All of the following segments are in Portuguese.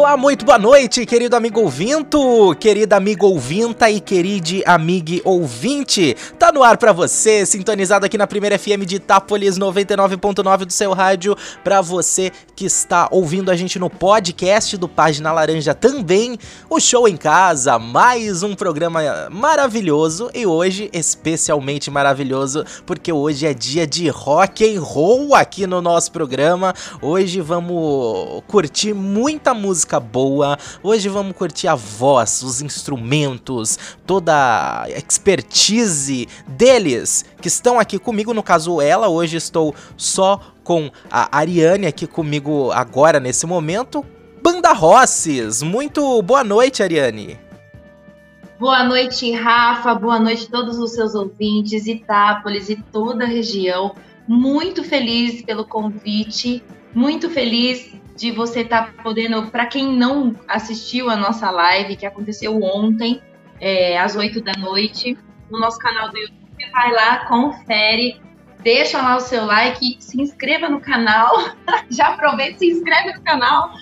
Olá, muito boa noite, querido amigo ouvinto, querida amigo ouvinta e queride amigo ouvinte. Tá no ar para você, sintonizado aqui na Primeira FM de Itápolis 99.9 do seu rádio, para você que está ouvindo a gente no podcast do Página Laranja também, o Show em Casa, mais um programa maravilhoso e hoje especialmente maravilhoso, porque hoje é dia de rock and roll aqui no nosso programa. Hoje vamos curtir muita música boa. Hoje vamos curtir a voz, os instrumentos, toda a expertise deles que estão aqui comigo. No caso, ela. Hoje estou só com a Ariane aqui comigo agora nesse momento. Banda Rosses, muito boa noite, Ariane. Boa noite, Rafa. Boa noite a todos os seus ouvintes, Itápolis e toda a região. Muito feliz pelo convite, muito feliz de você estar tá podendo, para quem não assistiu a nossa live que aconteceu ontem, é, às 8 da noite, no nosso canal do YouTube, vai lá, confere, deixa lá o seu like, se inscreva no canal, já aproveita, se inscreve no canal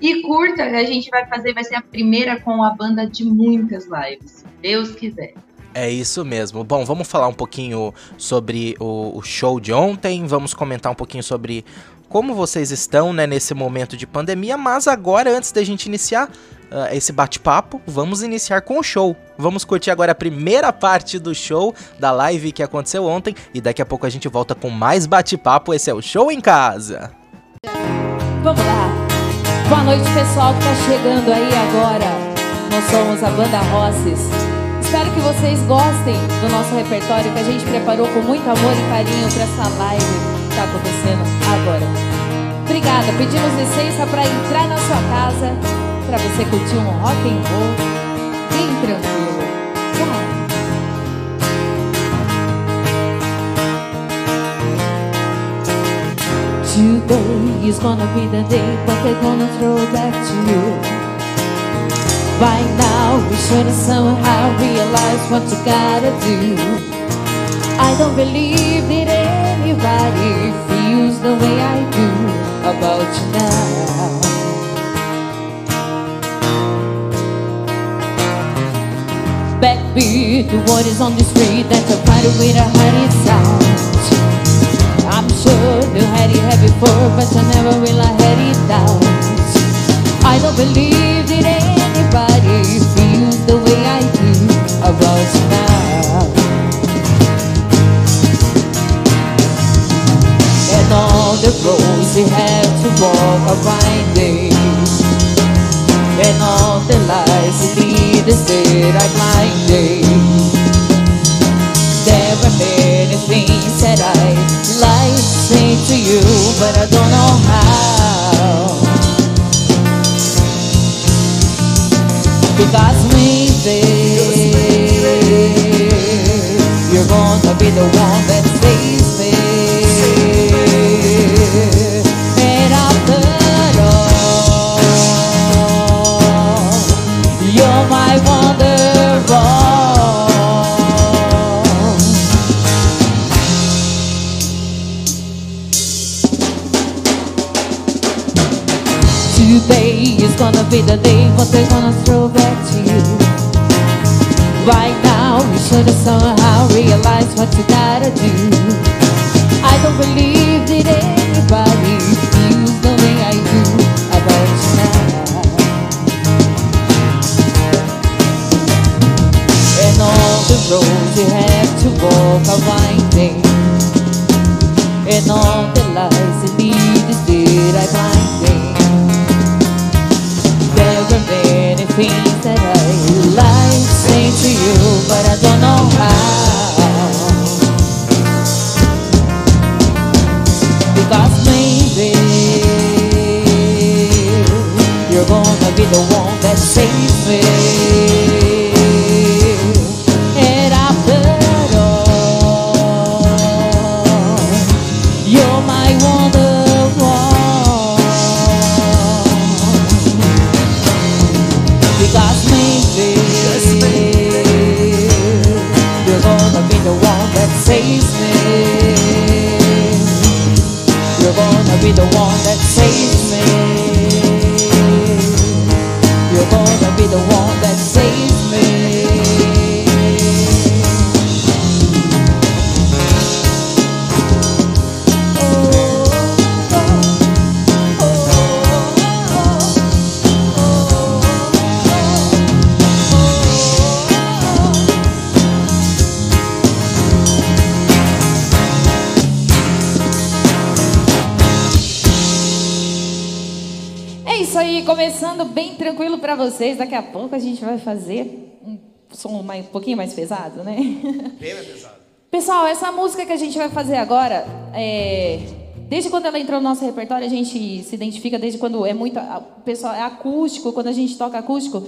e curta, a gente vai fazer, vai ser a primeira com a banda de muitas lives, Deus quiser. É isso mesmo. Bom, vamos falar um pouquinho sobre o, o, show de ontem, vamos comentar um pouquinho sobre como vocês estão né, nesse momento de pandemia, mas agora, antes da gente iniciar uh, esse bate-papo, vamos iniciar com o show. Vamos curtir agora a primeira parte do show da live que aconteceu ontem e daqui a pouco a gente volta com mais bate-papo. Esse é o Show em Casa. Vamos lá. Boa noite, pessoal que tá chegando aí agora. Nós somos a Banda Rosses. Espero que vocês gostem do nosso repertório que a gente preparou com muito amor e carinho para essa live está acontecendo agora. Obrigada, pedimos licença para entrar na sua casa, para você curtir um rock and roll bem tranquilo. Tchau. Today is gonna be the day, but they're gonna throw back to you. By now, we should have somehow realized what you gotta do. I don't believe that anybody feels the way I do about you now. Backbeat, the word is on the street that the party with a honey sound. I'm sure you had it here before, but I never will I had it down. I don't believe that anybody feels the way I do about you now. And all the roads we had to walk are winding. And all the lies we lead us that are blinding. There are many things that I'd like to say to you But I don't know how. Because maybe You're gonna be the one Today is gonna be the day, but they're gonna throw back to you. Right now, you should have somehow realized what you gotta do. I don't believe that anybody feels the way I do about you now. And all the roads you have to walk are winding. And all the lies that lead us did I blinding. Things that I like say to you, but I don't know how. Because maybe you're gonna be the one that saves me. The one bem tranquilo para vocês. Daqui a pouco a gente vai fazer um som mais, um pouquinho mais pesado, né? Bem mais pesado. Pessoal, essa música que a gente vai fazer agora, é... desde quando ela entrou no nosso repertório, a gente se identifica desde quando é muito, pessoal, é acústico, quando a gente toca acústico.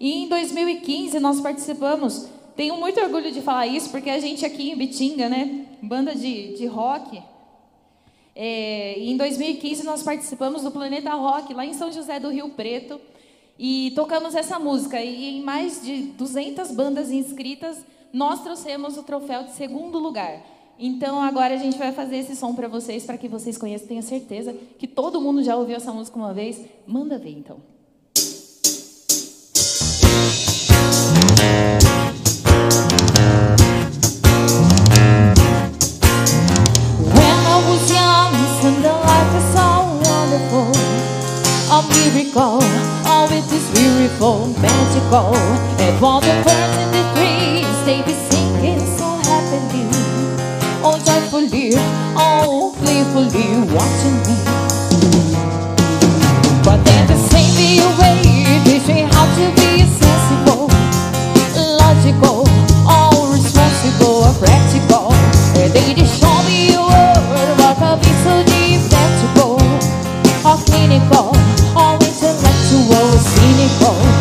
E em 2015 nós participamos. Tenho muito orgulho de falar isso, porque a gente aqui em Bitinga, né, banda de, de rock, é, em 2015 nós participamos do Planeta Rock lá em São José do Rio Preto e tocamos essa música e em mais de 200 bandas inscritas nós trouxemos o troféu de segundo lugar. Então agora a gente vai fazer esse som para vocês para que vocês conheçam, tenho certeza que todo mundo já ouviu essa música uma vez. Manda ver então. Beautiful, magical. And all the birds in the trees, they be singing so happily. Oh, joyfully, oh, playfully watching me. But then the same way, they say how to was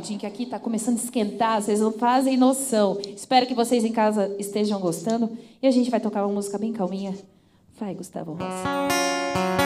rapidinho, que aqui está começando a esquentar, vocês não fazem noção. Espero que vocês em casa estejam gostando. E a gente vai tocar uma música bem calminha. Vai, Gustavo Rossi.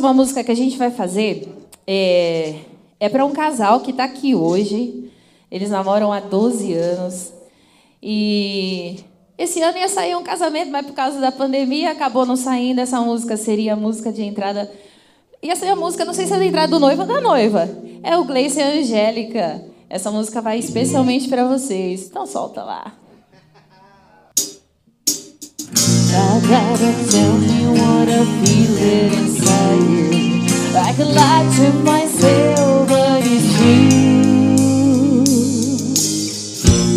Próxima música que a gente vai fazer é, é para um casal que está aqui hoje. Eles namoram há 12 anos. E esse ano ia sair um casamento, mas por causa da pandemia acabou não saindo. Essa música seria a música de entrada. Ia ser a música, não sei se é da entrada do noivo ou da noiva. É o Gleice e a Angélica. Essa música vai especialmente para vocês. Então solta lá. I gotta tell me what I feel inside. I can lie to myself, but it's true.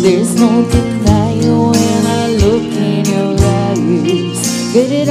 There's no denying when I look in your eyes. Get it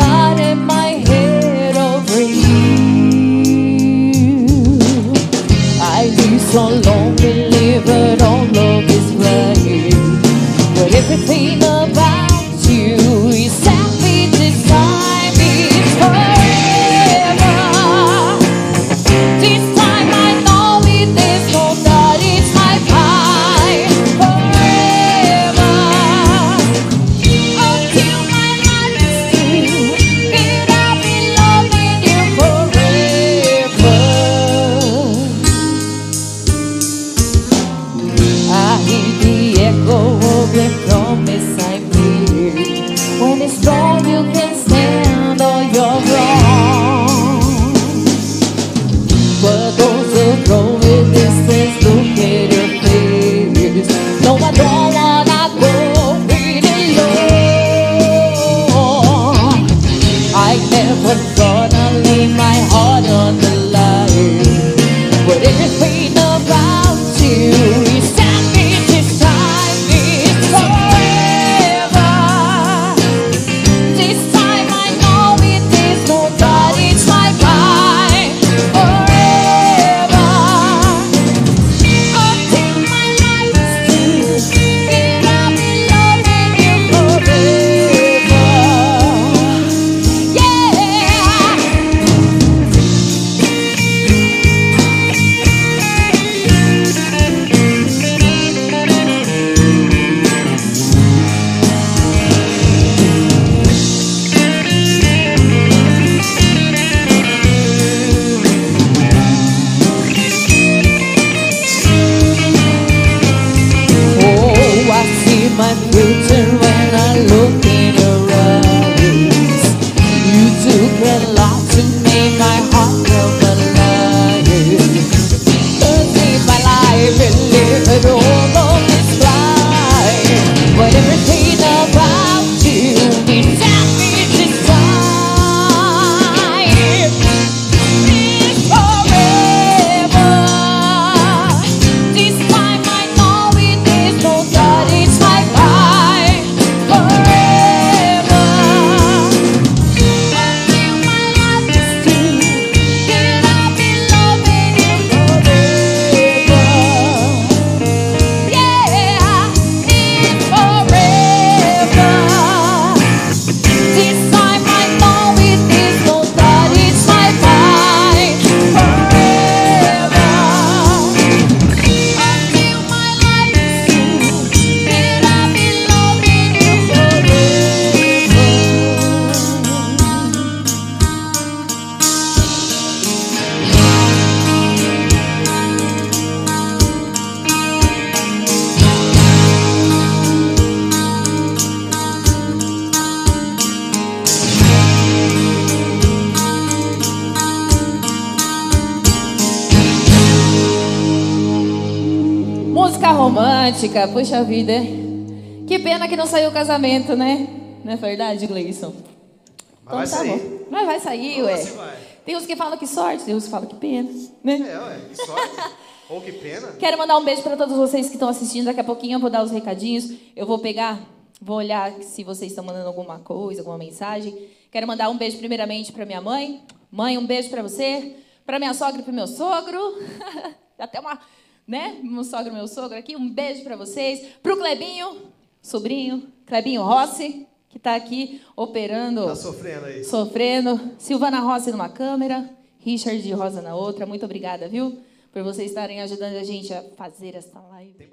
casamento, né? Não é verdade, Gleison? Mas vai tá sair. bom. Mas vai sair, Como ué. assim vai? Tem uns que falam que sorte, tem uns que falam que pena, né? É, ué, que sorte. Ou que pena. Quero mandar um beijo para todos vocês que estão assistindo. Daqui a pouquinho eu vou dar os recadinhos. Eu vou pegar, vou olhar se vocês estão mandando alguma coisa, alguma mensagem. Quero mandar um beijo primeiramente para minha mãe. Mãe, um beijo para você. Para minha sogra e para meu sogro. Dá até uma né? Meu sogro e meu sogro aqui. Um beijo para vocês. Pro Clebinho, sobrinho, Clebinho Rossi, que está aqui operando. Tá sofrendo aí. Sofrendo. Silvana Rossi numa câmera, Richard Rosa na outra. Muito obrigada, viu? Por vocês estarem ajudando a gente a fazer essa live.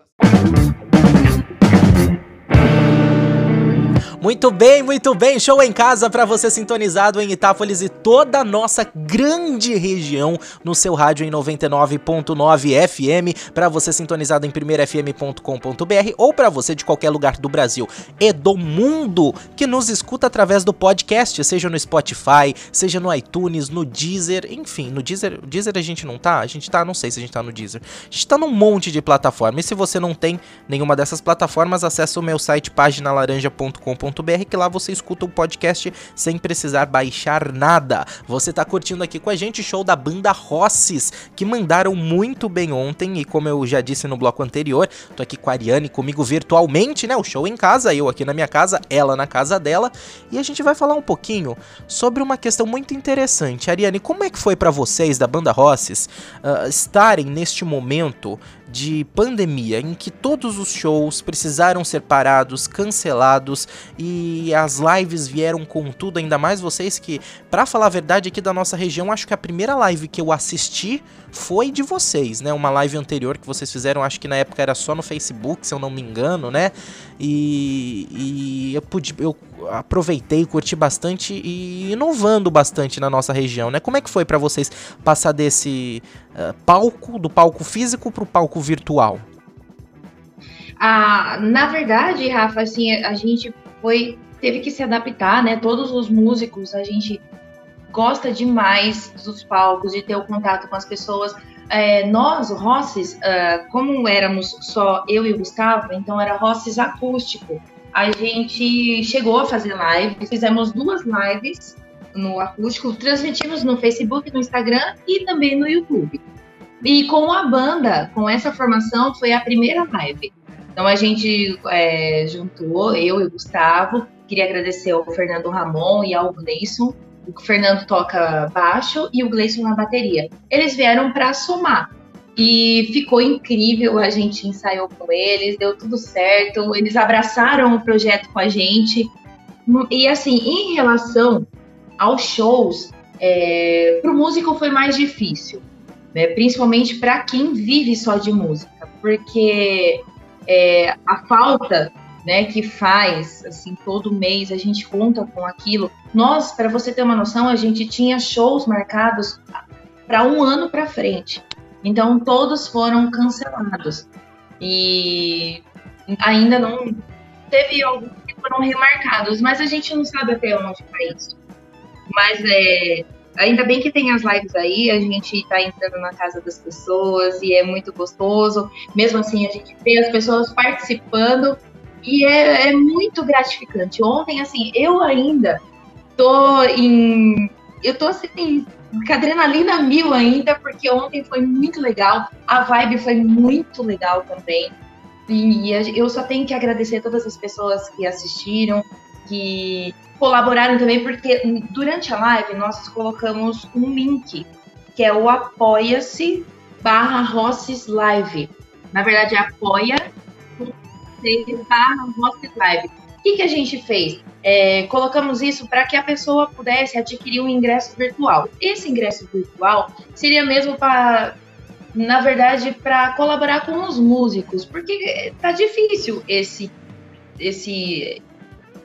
Muito bem, muito bem. Show em casa para você sintonizado em Itápolis e toda a nossa grande região no seu rádio em 99.9 FM, para você sintonizado em primeirafm.com.br ou para você de qualquer lugar do Brasil e do mundo que nos escuta através do podcast, seja no Spotify, seja no iTunes, no Deezer, enfim, no Deezer, Deezer a gente não tá, a gente tá, não sei se a gente tá no Deezer. A gente tá num monte de plataforma. E se você não tem nenhuma dessas plataformas, acesse o meu site paginalaranja.com.br que lá você escuta o podcast sem precisar baixar nada. Você tá curtindo aqui com a gente show da banda Rosses, que mandaram muito bem ontem e como eu já disse no bloco anterior, tô aqui com a Ariane comigo virtualmente, né? O show em casa, eu aqui na minha casa, ela na casa dela, e a gente vai falar um pouquinho sobre uma questão muito interessante. Ariane, como é que foi para vocês da banda Rosses uh, estarem neste momento de pandemia em que todos os shows precisaram ser parados, cancelados e as lives vieram com tudo, ainda mais vocês que, para falar a verdade aqui da nossa região, acho que a primeira live que eu assisti foi de vocês, né? Uma live anterior que vocês fizeram, acho que na época era só no Facebook, se eu não me engano, né? E, e eu pude eu aproveitei, curti bastante e inovando bastante na nossa região, né? Como é que foi para vocês passar desse uh, palco, do palco físico pro palco virtual? Ah, na verdade, Rafa, assim, a gente foi teve que se adaptar, né? Todos os músicos, a gente gosta demais dos palcos, de ter o contato com as pessoas. É, nós, o Rosses, uh, como éramos só eu e o Gustavo, então era Rosses acústico. A gente chegou a fazer live, fizemos duas lives no acústico, transmitimos no Facebook, no Instagram e também no YouTube. E com a banda, com essa formação, foi a primeira live. Então a gente é, juntou, eu e o Gustavo. Queria agradecer ao Fernando Ramon e ao Gleison. O Fernando toca baixo e o Gleison na bateria. Eles vieram para somar. E ficou incrível, a gente ensaiou com eles, deu tudo certo. Eles abraçaram o projeto com a gente. E assim, em relação aos shows, é, para o músico foi mais difícil né? principalmente para quem vive só de música, porque é, a falta né, que faz, assim, todo mês a gente conta com aquilo. Nós, para você ter uma noção, a gente tinha shows marcados para um ano para frente. Então, todos foram cancelados. E ainda não teve alguns que foram remarcados, mas a gente não sabe até onde vai isso. Mas é, Ainda bem que tem as lives aí, a gente está entrando na casa das pessoas e é muito gostoso. Mesmo assim, a gente vê as pessoas participando e é, é muito gratificante. Ontem, assim, eu ainda tô em. Eu tô assim, com adrenalina mil ainda, porque ontem foi muito legal. A vibe foi muito legal também. E eu só tenho que agradecer todas as pessoas que assistiram, que colaboraram também, porque durante a live nós colocamos um link, que é o apoia-se barra Rosses Live. Na verdade, é apoia barra Rosses Live. O que, que a gente fez? É, colocamos isso para que a pessoa pudesse adquirir um ingresso virtual. Esse ingresso virtual seria mesmo para, na verdade, para colaborar com os músicos, porque tá difícil esse esse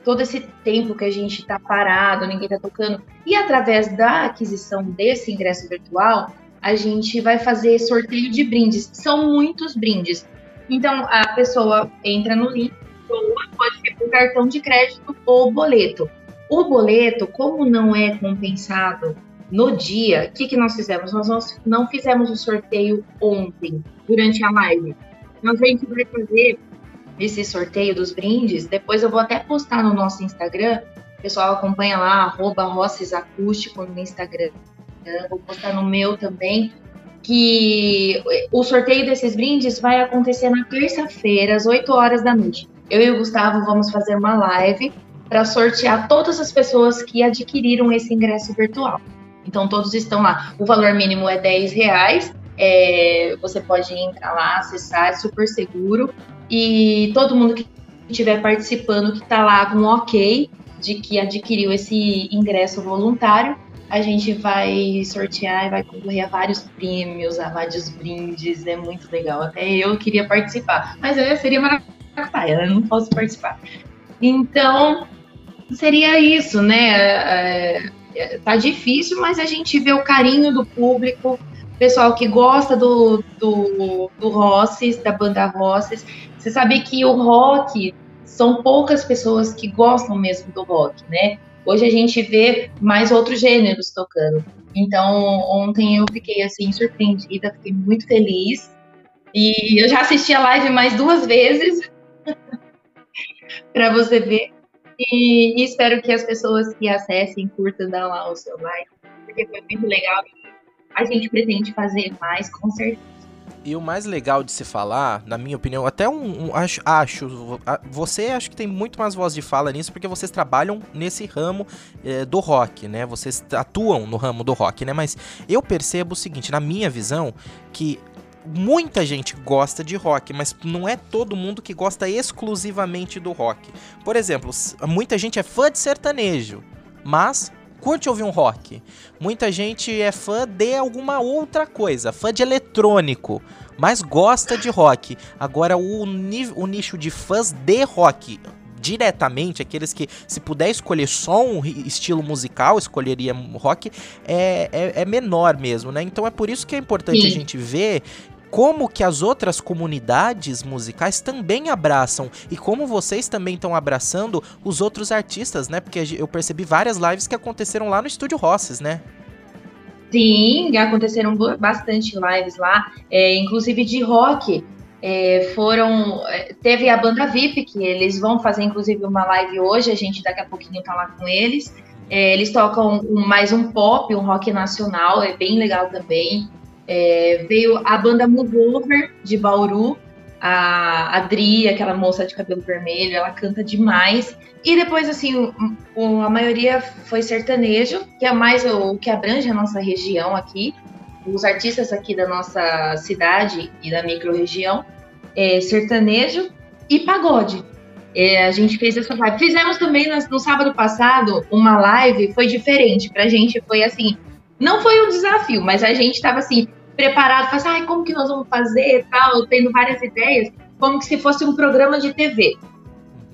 todo esse tempo que a gente está parado, ninguém está tocando. E através da aquisição desse ingresso virtual, a gente vai fazer sorteio de brindes. São muitos brindes. Então a pessoa entra no link, ou pode ser com cartão de crédito ou boleto. O boleto, como não é compensado no dia, o que, que nós fizemos? Nós não fizemos o sorteio ontem, durante a live. Nós a gente vai fazer esse sorteio dos brindes, depois eu vou até postar no nosso Instagram. O pessoal acompanha lá, arroba Acústico no Instagram. Vou postar no meu também. Que o sorteio desses brindes vai acontecer na terça-feira, às 8 horas da noite. Eu e o Gustavo vamos fazer uma live para sortear todas as pessoas que adquiriram esse ingresso virtual. Então todos estão lá. O valor mínimo é 10 reais É, você pode entrar lá, acessar, é super seguro. E todo mundo que estiver participando, que está lá com um ok de que adquiriu esse ingresso voluntário, a gente vai sortear e vai concorrer a vários prêmios, a vários brindes, é muito legal. Até eu queria participar, mas eu seria maravilhosa, eu não posso participar. Então, seria isso, né? É, é, tá difícil, mas a gente vê o carinho do público, pessoal que gosta do, do, do Rosses, da banda Rosses. Você sabe que o rock são poucas pessoas que gostam mesmo do rock, né? Hoje a gente vê mais outros gêneros tocando. Então, ontem eu fiquei assim surpreendida, fiquei muito feliz. E eu já assisti a live mais duas vezes para você ver. E, e, espero que as pessoas que acessem curtam lá o seu like, porque foi muito legal. A gente pretende fazer mais, com certeza. E o mais legal de se falar, na minha opinião, até um, um acho, acho, você acho que tem muito mais voz de fala nisso porque vocês trabalham nesse ramo é, do rock, né? Vocês atuam no ramo do rock, né? Mas eu percebo o seguinte, na minha visão, que muita gente gosta de rock, mas não é todo mundo que gosta exclusivamente do rock. Por exemplo, muita gente é fã de sertanejo, mas curte ouvir um rock. Muita gente é fã de alguma outra coisa, fã de eletrônico, mas gosta de rock. Agora, o, o nicho de fãs de rock diretamente, aqueles que, se puder escolher só um estilo musical, escolheria rock, é, é, é menor mesmo, né? Então é por isso que é importante Sim. a gente ver como que as outras comunidades musicais também abraçam e como vocês também estão abraçando os outros artistas, né? Porque eu percebi várias lives que aconteceram lá no Estúdio Rosses, né? Sim, aconteceram bastante lives lá, é, inclusive de rock. É, foram. É, teve a banda VIP, que eles vão fazer inclusive uma live hoje, a gente daqui a pouquinho tá lá com eles. É, eles tocam mais um pop, um rock nacional, é bem legal também. É, veio a banda Mover de Bauru, a Adri, aquela moça de cabelo vermelho, ela canta demais. E depois, assim, o, o, a maioria foi sertanejo, que é mais o que abrange a nossa região aqui. Os artistas aqui da nossa cidade e da micro-região, é, sertanejo e pagode. É, a gente fez essa live. Fizemos também no, no sábado passado uma live, foi diferente. Pra gente foi assim, não foi um desafio, mas a gente estava assim, preparado, assim, ai, como que nós vamos fazer tal, tendo várias ideias, como que se fosse um programa de TV.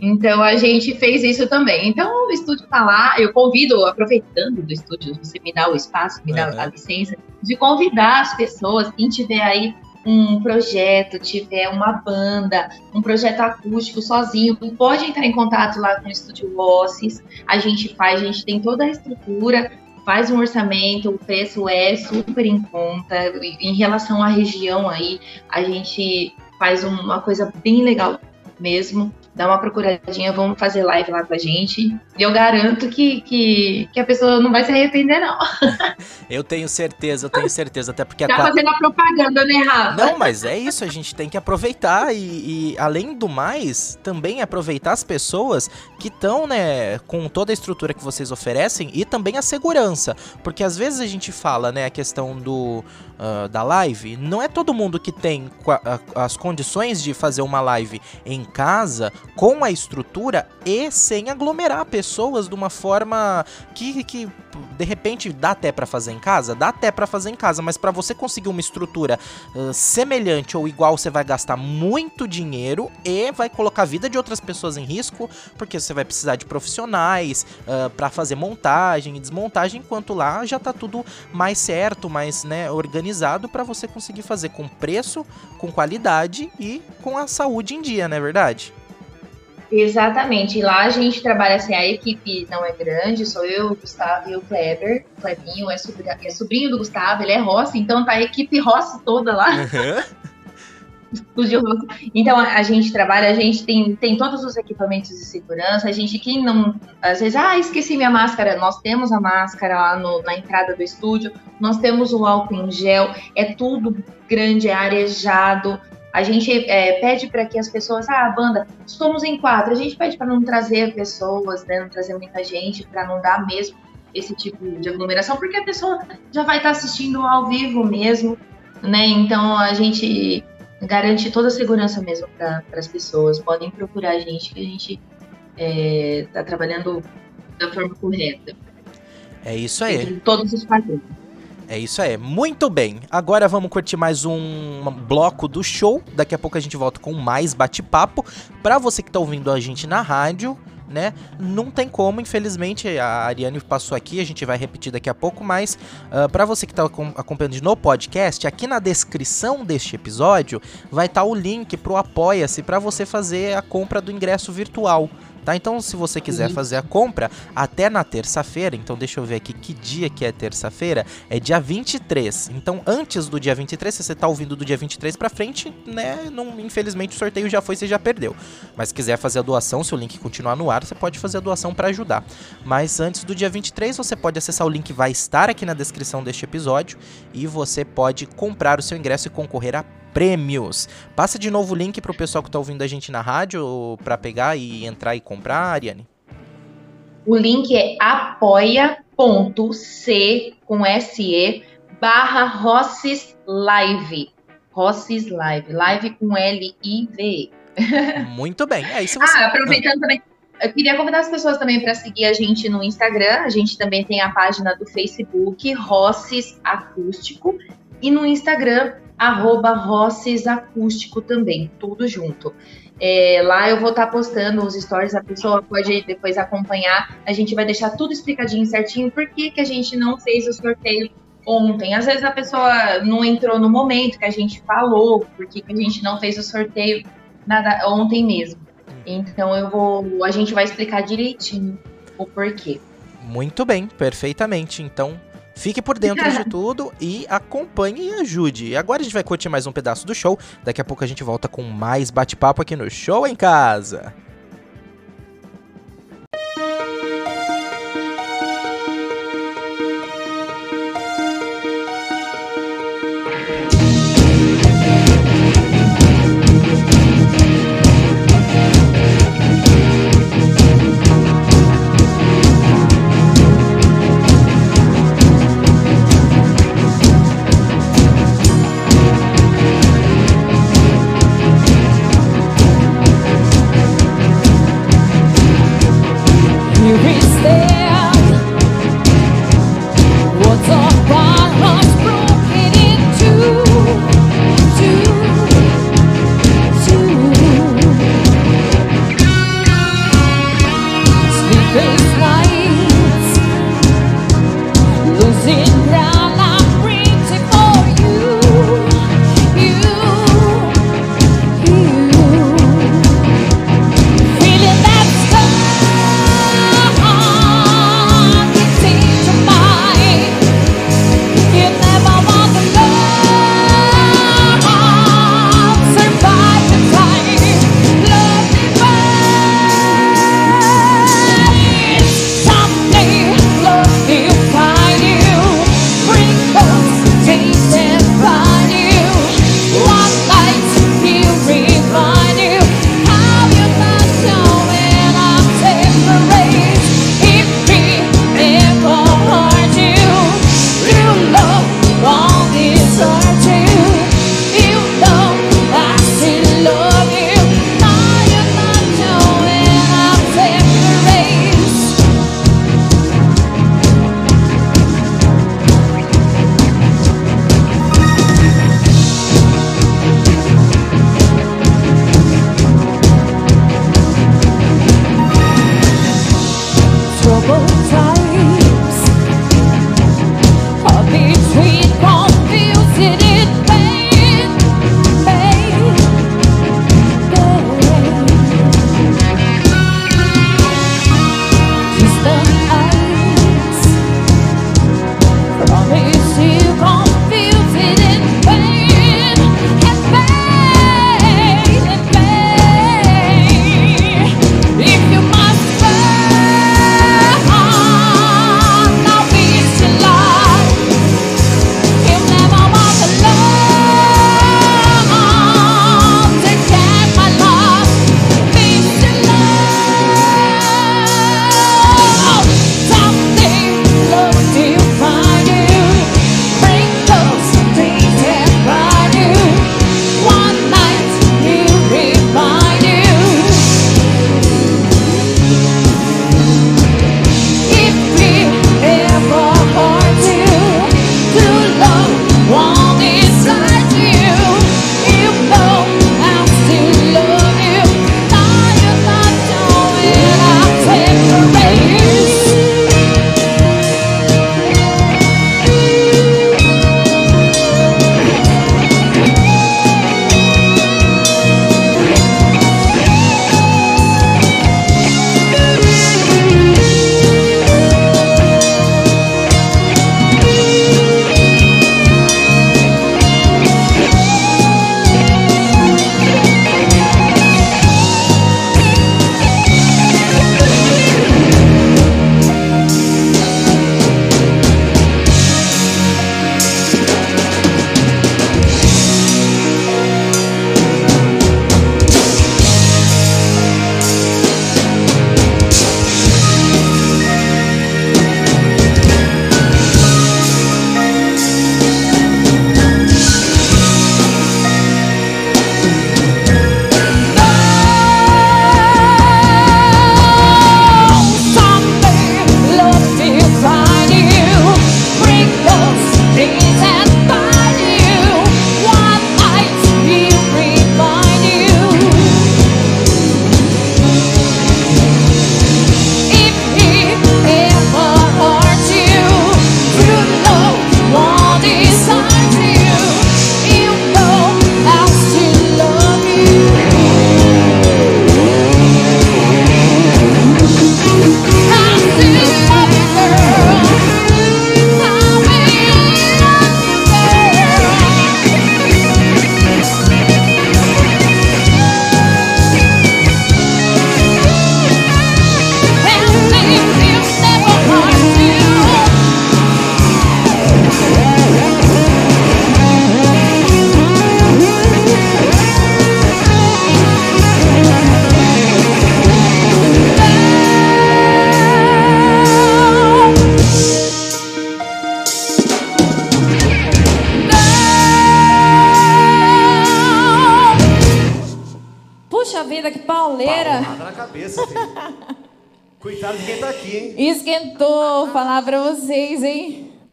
Então a gente fez isso também. Então o estúdio tá lá, eu convido, aproveitando do estúdio, você me dá o espaço, me dá a licença, de convidar as pessoas, quem tiver aí um projeto, tiver uma banda, um projeto acústico sozinho, pode entrar em contato lá com o Estúdio Voces. A gente faz, a gente tem toda a estrutura, faz um orçamento, o preço é super em conta. Em relação à região aí, a gente faz uma coisa bem legal mesmo dá uma procuradinha, vamos fazer live lá com a gente. E eu garanto que, que, que a pessoa não vai se arrepender, não. eu tenho certeza, eu tenho certeza. Até porque tá a fazendo a propaganda, né, Rafa? Não, mas é isso, a gente tem que aproveitar e, e além do mais, também aproveitar as pessoas que estão, né, com toda a estrutura que vocês oferecem e também a segurança. Porque às vezes a gente fala, né, a questão do uh, da live, não é todo mundo que tem as condições de fazer uma live em casa com a estrutura e sem aglomerar pessoas de uma forma que, que de repente dá até para fazer em casa, dá até para fazer em casa, mas para você conseguir uma estrutura uh, semelhante ou igual, você vai gastar muito dinheiro e vai colocar a vida de outras pessoas em risco, porque você vai precisar de profissionais uh, para fazer montagem e desmontagem, enquanto lá já tá tudo mais certo, mais né, organizado para você conseguir fazer com preço, com qualidade e com a saúde em dia, não é verdade? Exatamente. E lá a gente trabalha assim, a equipe não é grande, sou eu, o Gustavo e o Kleber. O Clebinho é sobrinho, é sobrinho do Gustavo, ele é Rossi, então tá a equipe Rossi toda lá. Uhum. Então a gente trabalha, a gente tem, tem todos os equipamentos de segurança. A gente, quem não. Às vezes, ah, esqueci minha máscara. Nós temos a máscara lá no, na entrada do estúdio, nós temos o álcool em gel, é tudo grande, é arejado. A gente é, pede para que as pessoas, ah, banda, somos em quatro. A gente pede para não trazer pessoas, né, não trazer muita gente, para não dar mesmo esse tipo de aglomeração, porque a pessoa já vai estar tá assistindo ao vivo mesmo. né? Então a gente garante toda a segurança mesmo para as pessoas. Podem procurar a gente que a gente está é, trabalhando da forma correta. É isso aí. Todos os padrões. É isso aí. Muito bem. Agora vamos curtir mais um bloco do show. Daqui a pouco a gente volta com mais bate-papo. Para você que tá ouvindo a gente na rádio, né? Não tem como, infelizmente, a Ariane passou aqui, a gente vai repetir daqui a pouco, mas uh, ah, para você que está acompanhando no podcast, aqui na descrição deste episódio vai estar tá o link para o Apoia-se para você fazer a compra do ingresso virtual tá? Então, se você quiser uhum. fazer a compra até na terça-feira, então deixa eu ver aqui que dia que é terça-feira, é dia 23. Então, antes do dia 23, se você tá ouvindo do dia 23 para frente, né, não, infelizmente o sorteio já foi, você já perdeu. Mas se quiser fazer a doação, se o link continuar no ar, você pode fazer a doação para ajudar. Mas antes do dia 23, você pode acessar o link vai estar aqui na descrição deste episódio e você pode comprar o seu ingresso e concorrer a prêmios. Passa de novo o link pro pessoal que tá ouvindo a gente na rádio para pegar e entrar e comprar, Ariane. O link é apoia.c com SE barra Rosses Live. Rosses Live. Live com L-I-V. Muito bem. É isso. Você... Ah, aproveitando também. Eu queria convidar as pessoas também para seguir a gente no Instagram. A gente também tem a página do Facebook, Rosses Acústico. E no Instagram, arroba Rosses Acústico também, tudo junto. É, lá eu vou estar tá postando os stories, a pessoa pode depois acompanhar. A gente vai deixar tudo explicadinho certinho por que, que a gente não fez o sorteio ontem. Às vezes a pessoa não entrou no momento que a gente falou, por que, que a gente não fez o sorteio nada, ontem mesmo. Então eu vou. A gente vai explicar direitinho o porquê. Muito bem, perfeitamente. Então Fique por dentro de tudo e acompanhe e ajude. E agora a gente vai curtir mais um pedaço do show. Daqui a pouco a gente volta com mais bate-papo aqui no Show em Casa.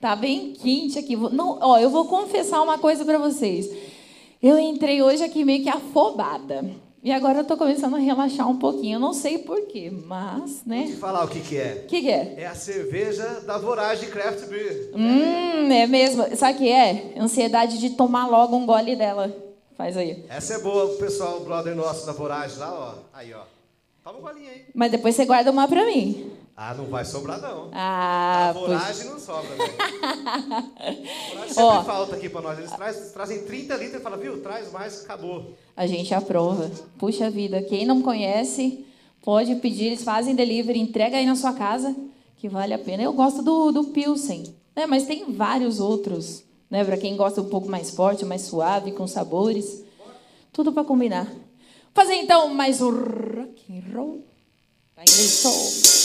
Tá bem quente aqui. Não, ó, eu vou confessar uma coisa pra vocês. Eu entrei hoje aqui meio que afobada. E agora eu tô começando a relaxar um pouquinho. Eu não sei porquê, mas, Vou te né? falar o que que é. O que, que é? É a cerveja da Voragem Craft Beer. Hum, é mesmo. Sabe o que é? Ansiedade de tomar logo um gole dela. Faz aí. Essa é boa pro pessoal, o brother nosso da Voragem lá, ó. Aí, ó. Toma um golinho aí. Mas depois você guarda uma pra mim. Ah, não vai sobrar, não. Ah, a voragem não sobra, velho. Voragem sempre Ó. falta aqui pra nós. Eles trazem, trazem 30 litros e falam, viu, traz mais, acabou. A gente aprova. Puxa vida, quem não conhece, pode pedir, eles fazem delivery, entrega aí na sua casa, que vale a pena. Eu gosto do, do Pilsen, né? mas tem vários outros, né? Para quem gosta um pouco mais forte, mais suave, com sabores. Tudo para combinar. Fazer então mais um rock and roll. Vai, Gleison.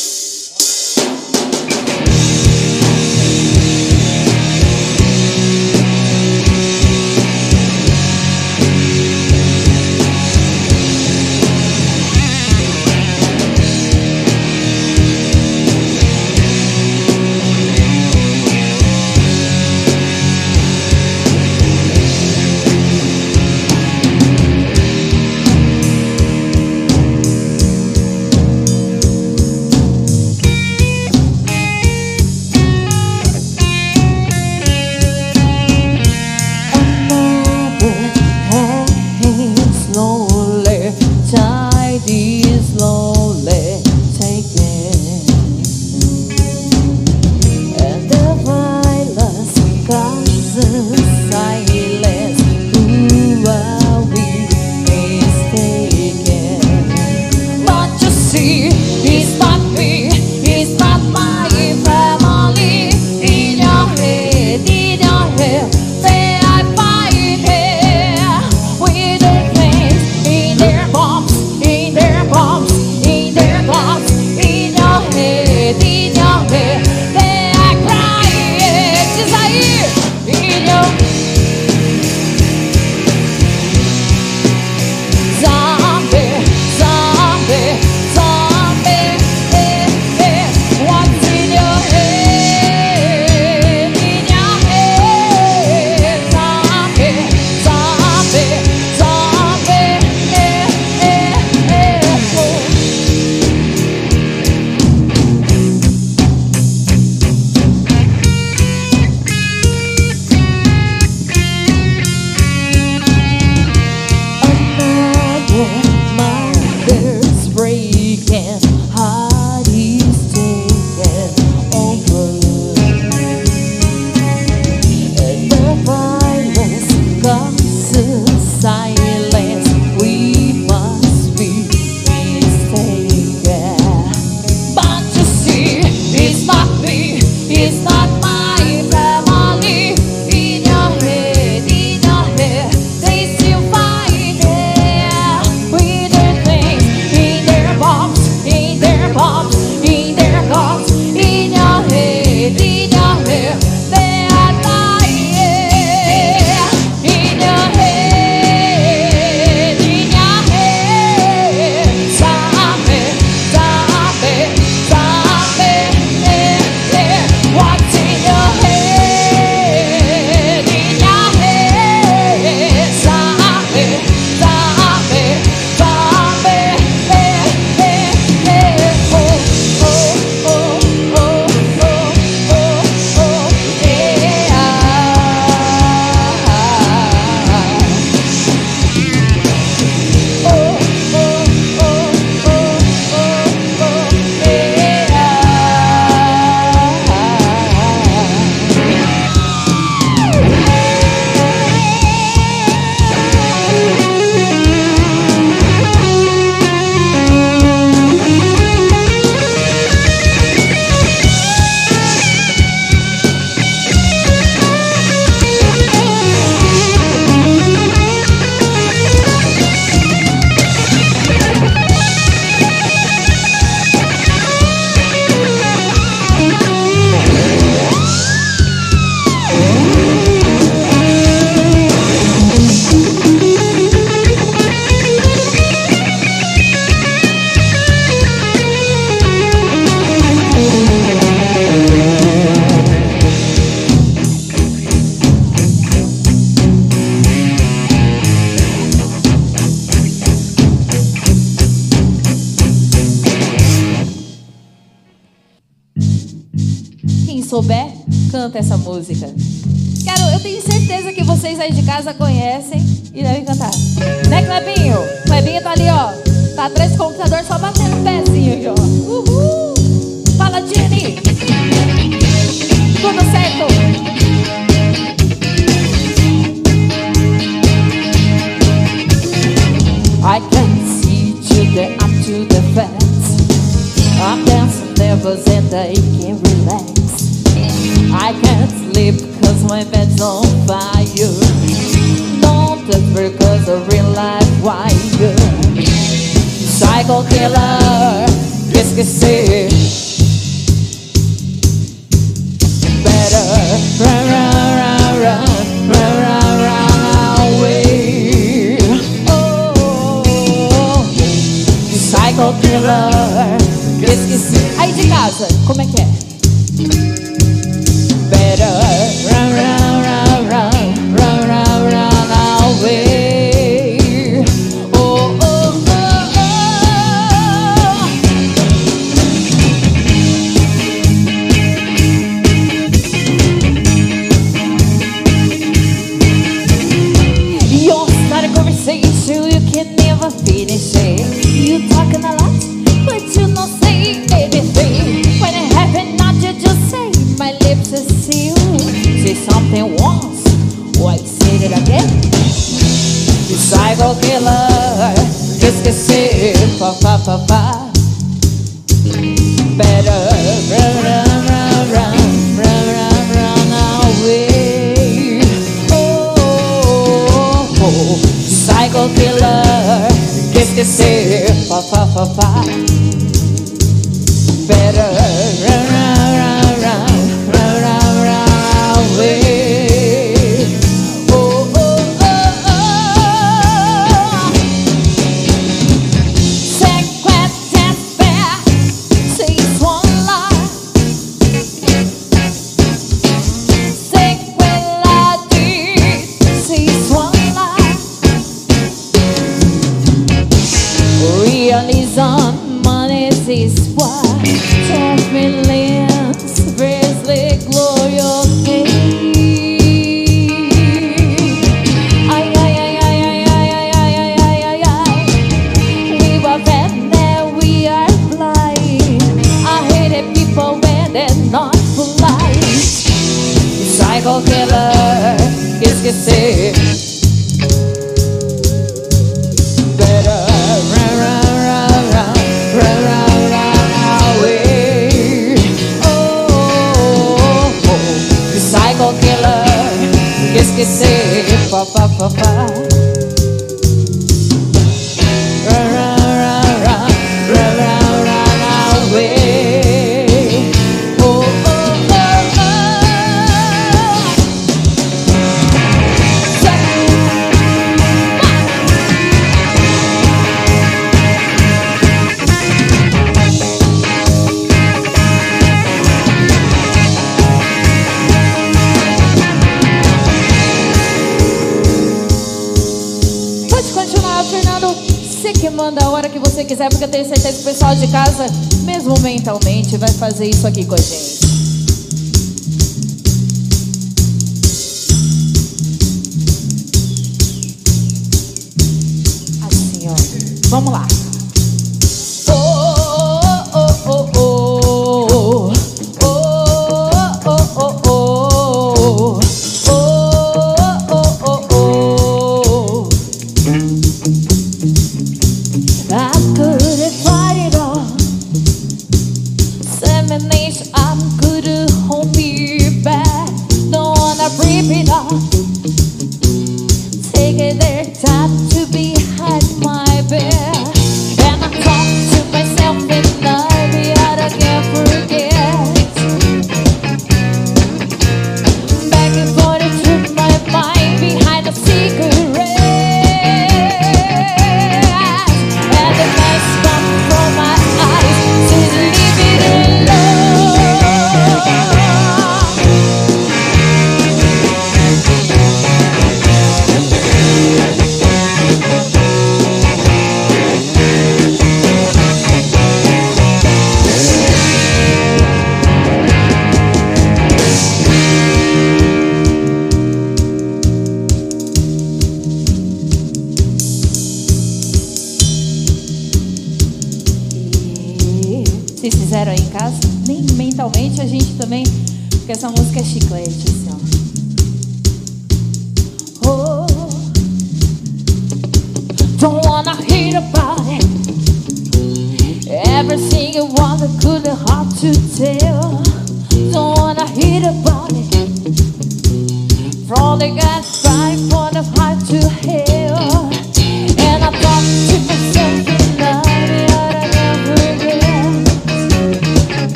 vai congelar e esquecer.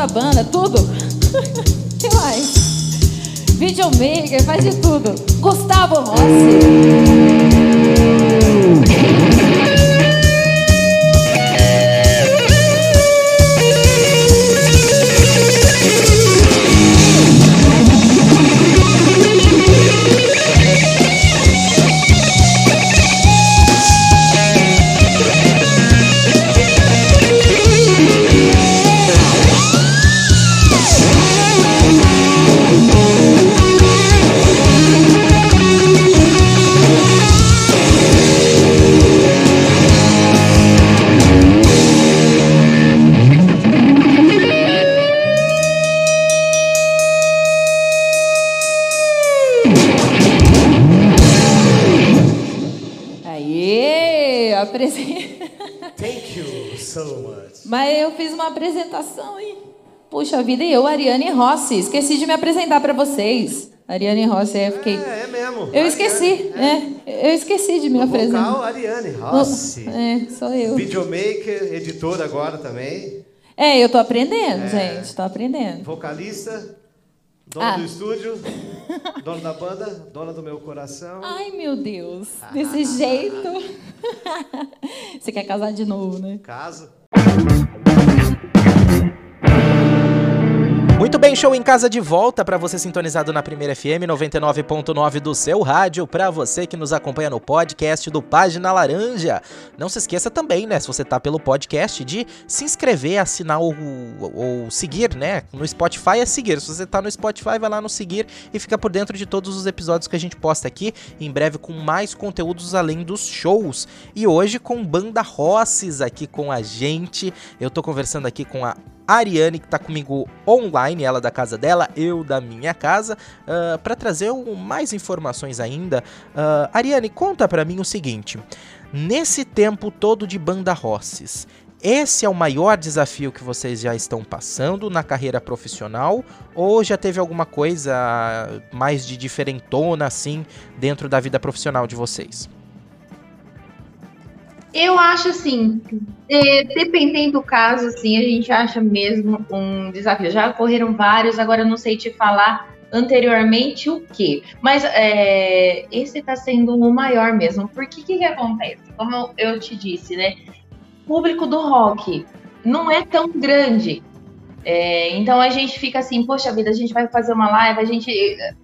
Da banda, tudo. Puxa vida, e eu, Ariane Rossi. Esqueci de me apresentar pra vocês. Ariane Rossi, eu fiquei. É, é mesmo. Eu esqueci, é. Eu esqueci de me No apresentar. vocal, Ariane Rossi. É, sou eu. Videomaker, editor agora também. É, eu tô aprendendo, gente. Tô aprendendo. Vocalista, dono Ah. do estúdio, dono da banda, dona do meu coração. Ai, meu Deus. Desse jeito. Você quer casar de novo, né? Caso. Muito bem, show em casa de volta para você sintonizado na Primeira FM 99.9 do seu rádio, para você que nos acompanha no podcast do Página Laranja. Não se esqueça também, né, se você tá pelo podcast, de se inscrever, assinar ou, ou seguir, né? No Spotify é seguir. Se você tá no Spotify, vai lá no seguir e fica por dentro de todos os episódios que a gente posta aqui, em breve com mais conteúdos além dos shows. E hoje com Banda Rosses aqui com a gente. Eu tô conversando aqui com a Ariane, que tá comigo online, ela da casa dela, eu da minha casa, para trazer um- mais informações ainda. Ah, Ariane, conta pra mim o seguinte: nesse tempo todo de banda Rosses, esse é o maior desafio que vocês já estão passando na carreira profissional? Ou já teve alguma coisa mais de diferentona assim dentro da vida profissional de vocês? Eu acho assim, é, dependendo do caso, assim, a gente acha mesmo um desafio. Já ocorreram vários, agora eu não sei te falar anteriormente o que. Mas é, esse está sendo o maior mesmo. O que, que acontece? Como eu, te disse, né? O público do rock não é tão grande. É, então a gente fica assim, poxa vida, a gente vai fazer uma live, a gente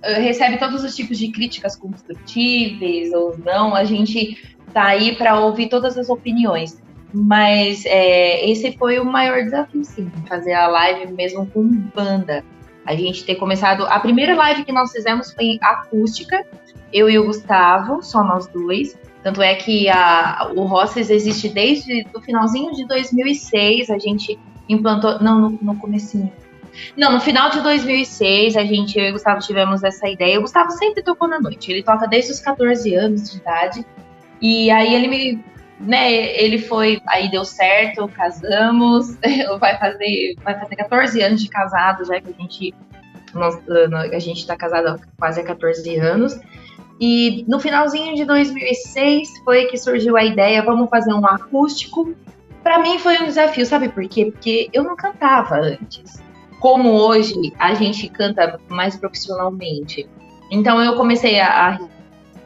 eh, recebe todos os tipos de críticas construtíveis ou não, a gente tá aí para ouvir todas as opiniões. Mas é, esse foi o maior desafio, sim, fazer a live mesmo com banda. A gente ter começado. A primeira live que nós fizemos foi acústica, eu e o Gustavo, só nós dois. Tanto é que a, o Rosses existe desde o finalzinho de 2006. A gente implantou. Não, no, no comecinho. Não, no final de 2006, a gente, eu e o Gustavo tivemos essa ideia. O Gustavo sempre tocou na noite. Ele toca desde os 14 anos de idade. E aí ele me, né, ele foi, aí deu certo, casamos, vai fazer, vai fazer 14 anos de casado já que a gente Nós, a gente está casado há quase há 14 anos. E no finalzinho de 2006 foi que surgiu a ideia, vamos fazer um acústico. Para mim foi um desafio, sabe por quê? Porque eu não cantava antes. Como hoje a gente canta mais profissionalmente. Então eu comecei a,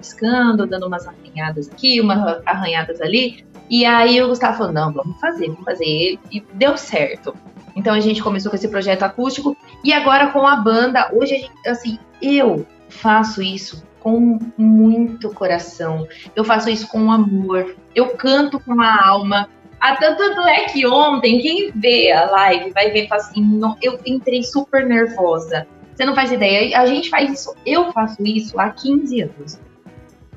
arriscando, dando umas arranhadas aqui, umas arranhadas ali. E aí o Gustavo falou: não, vamos fazer, vamos fazer. E deu certo. Então a gente começou com esse projeto acústico e agora com a banda. Hoje, gente, assim, eu faço isso com muito coração. Eu faço isso com amor. Eu canto com a alma. Ah, tanto é que ontem, quem vê a live vai ver assim, eu entrei super nervosa. Você não faz ideia. A gente faz isso, eu faço isso há 15 anos.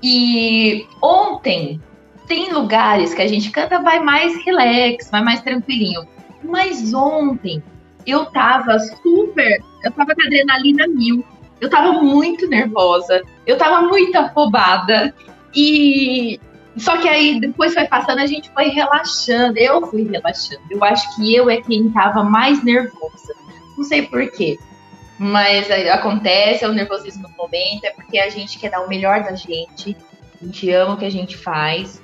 E ontem, tem lugares que a gente canta, vai mais relax, vai mais tranquilinho. Mas ontem, eu tava super. Eu tava com adrenalina mil. Eu tava muito nervosa. Eu tava muito afobada. E. Só que aí, depois foi passando, a gente foi relaxando. Eu fui relaxando. Eu acho que eu é quem tava mais nervosa. Não sei porquê. Mas acontece, é o nervosismo no momento, é porque a gente quer dar o melhor da gente, a gente ama o que a gente faz.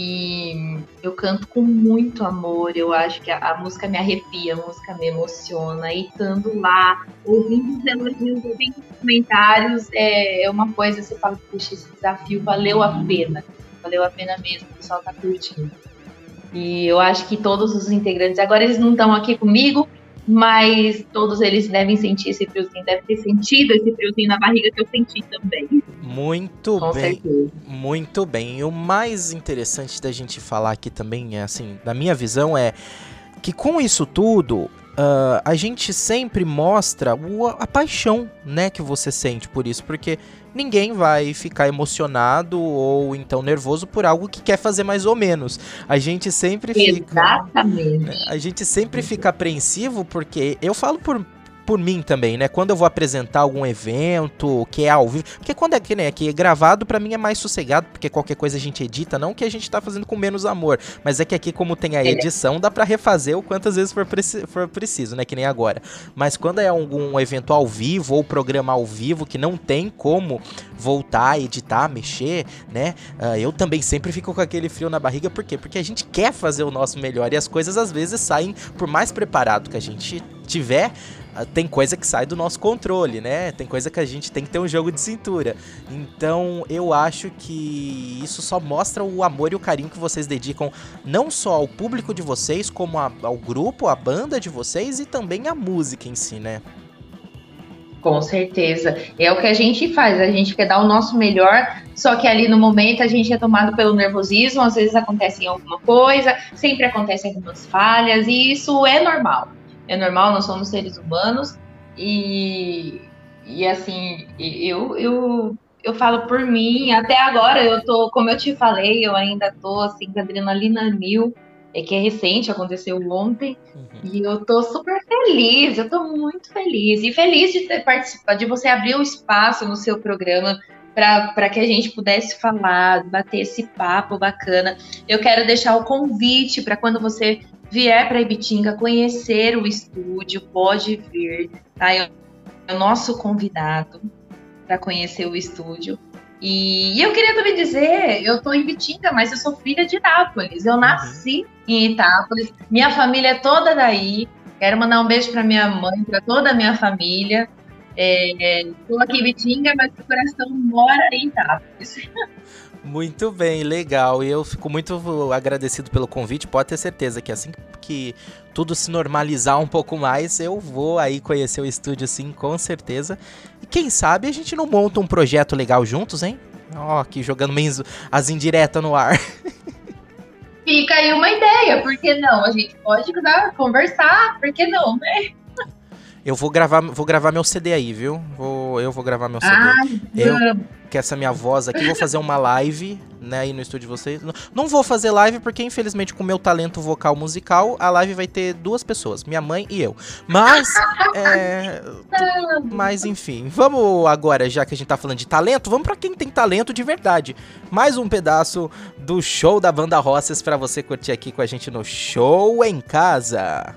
E eu canto com muito amor, eu acho que a, a música me arrepia, a música me emociona. E estando lá, ouvindo os elogios, ouvindo os comentários, é, é uma coisa, você fala, puxa, esse desafio valeu a pena. Valeu a pena mesmo, o pessoal tá curtindo. E eu acho que todos os integrantes, agora eles não estão aqui comigo, mas todos eles devem sentir esse friozinho, devem ter sentido esse friozinho na barriga que eu senti também. Muito Com bem. certeza. Muito bem. E o mais interessante da gente falar aqui também, é assim, da minha visão, é que com isso tudo, ah, a gente sempre mostra o- a paixão, né, que você sente por isso, porque ninguém vai ficar emocionado ou então nervoso por algo que quer fazer mais ou menos. A gente sempre fica Exatamente. a gente sempre fica apreensivo porque eu falo por, por mim também, né? Quando eu vou apresentar algum evento que é ao vivo, porque quando é que nem aqui é gravado pra mim é mais sossegado, porque qualquer coisa a gente edita, não que a gente tá fazendo com menos amor, mas é que aqui como tem a É. edição, dá pra refazer o quantas vezes for, preci- for preciso, né? Que nem agora. Mas quando é algum evento ao vivo ou programa ao vivo que não tem como voltar, editar, mexer, né? Ah, eu também sempre fico com aquele frio na barriga, por quê? Porque a gente quer fazer o nosso melhor e as coisas às vezes saem, por mais preparado que a gente tiver, tem coisa que sai do nosso controle, né? Tem coisa que a gente tem que ter um jogo de cintura. Então eu acho que isso só mostra o amor e o carinho que vocês dedicam não só ao público de vocês, como a- ao grupo, à banda de vocês e também à música em si, né? Com certeza. É o que a gente faz, a gente quer dar o nosso melhor, só que ali no momento a gente é tomado pelo nervosismo, às vezes acontece alguma coisa, sempre acontecem algumas falhas, e isso é normal. É normal, nós somos seres humanos, e, e assim, eu, eu, eu falo por mim, até agora eu tô, como eu te falei, eu ainda tô assim, com adrenalina mil, é que é recente, aconteceu ontem, e eu tô super feliz, eu tô muito feliz. E feliz de ter participado, de você abrir o espaço no seu programa para que a gente pudesse falar, bater esse papo bacana. Eu quero deixar o convite para quando você vier para Ibitinga conhecer o estúdio, pode vir, tá? É o nosso convidado para conhecer o estúdio. E eu queria também dizer, eu tô em Bitinga, mas eu sou filha de Itápolis. Eu nasci em Itápolis, minha família é toda daí. Quero mandar um beijo para minha mãe, para toda a minha família. Estou aqui em Bitinga, mas o coração mora em Itápolis. Muito bem, legal. E eu fico muito agradecido pelo convite. Pode ter certeza que assim que tudo se normalizar um pouco mais, eu vou aí conhecer o estúdio sim, com certeza. E quem sabe a gente não monta um projeto legal juntos, hein? Ó, aqui jogando meio as indiretas no ar. Fica aí uma ideia, por que não? A gente pode conversar, por que não, né? Eu vou gravar, vou gravar meu CD aí, viu? Vou, eu vou gravar meu CD. Eu- que essa minha voz aqui, vou fazer uma live, né, aí no estúdio de vocês. Não, não vou fazer live porque, infelizmente, com o meu talento vocal musical, a live vai ter duas pessoas, minha mãe e eu. Mas, é, mas enfim, vamos agora, já que a gente tá falando de talento, vamos pra quem tem talento de verdade. Mais um pedaço do show da banda Roças pra você curtir aqui com a gente no Show em Casa.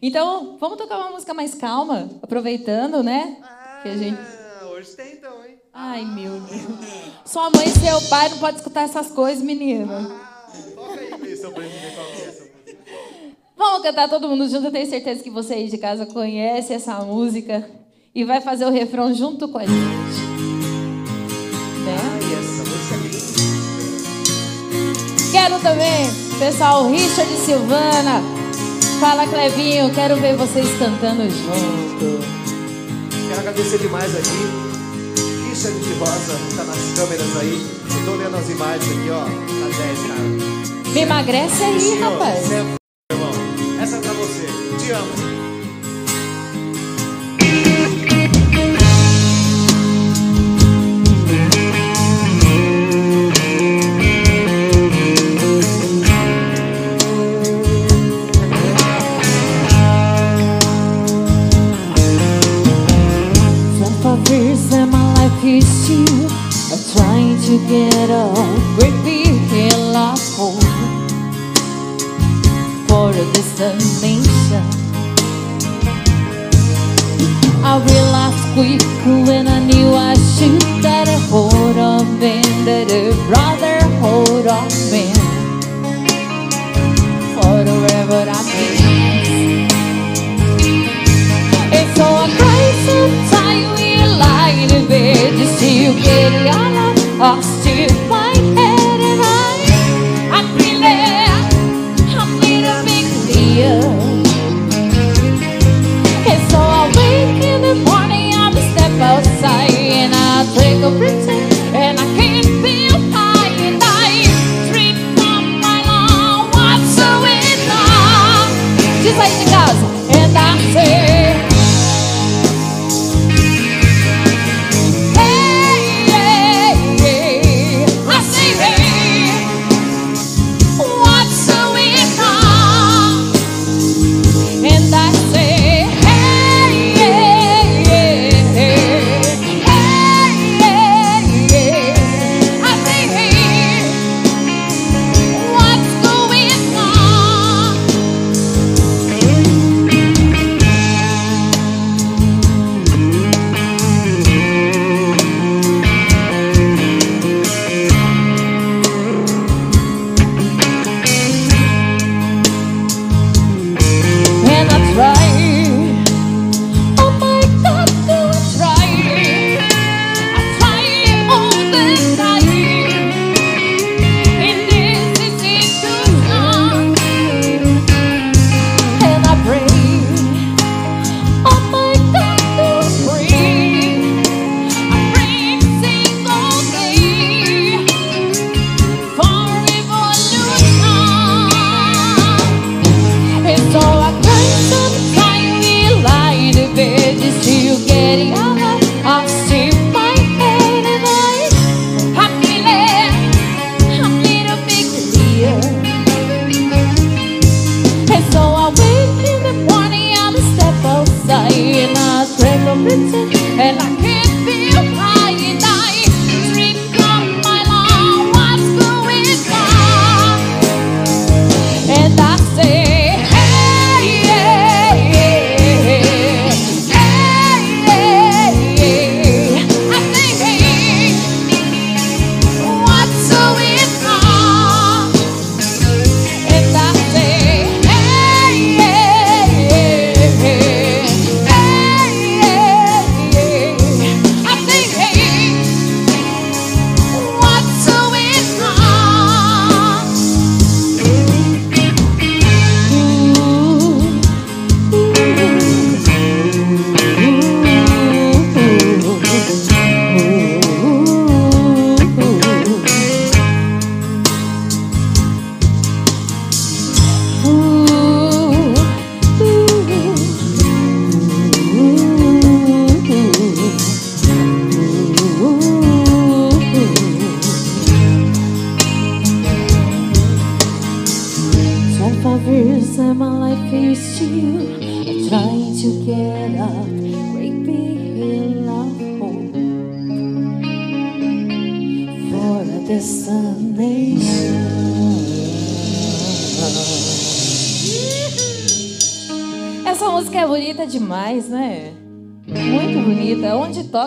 Então, vamos tocar uma música mais calma, aproveitando, né? Ah, que a gente... hoje tem então, hein? Ai, meu Deus. Sua mãe e seu pai não podem escutar essas coisas, menina. Ah, toca aí, pra gente ver qual é essa. Vamos cantar todo mundo junto, eu tenho certeza que você aí de casa conhece essa música e vai fazer o refrão junto com a gente. Né? Quero também, pessoal, Richard e Silvana, Fala, Clevinho, quero ver vocês cantando junto. Quero agradecer demais aqui. Richard de Rosa tá nas câmeras aí. Eu tô lendo as imagens aqui, ó. Tá 10, cara. Me emagrece aí, Senhor, rapaz. Você é irmão. Essa é pra você. Te amo.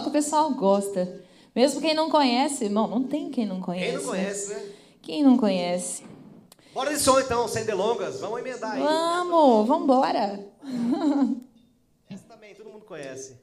que o pessoal gosta. Mesmo quem não conhece, irmão, não tem quem não conhece. Quem não conhece, né? né? Quem não conhece. Bora de som então, sem delongas. Vamos emendar aí. Vamos, vamos embora. Essa também, todo mundo conhece.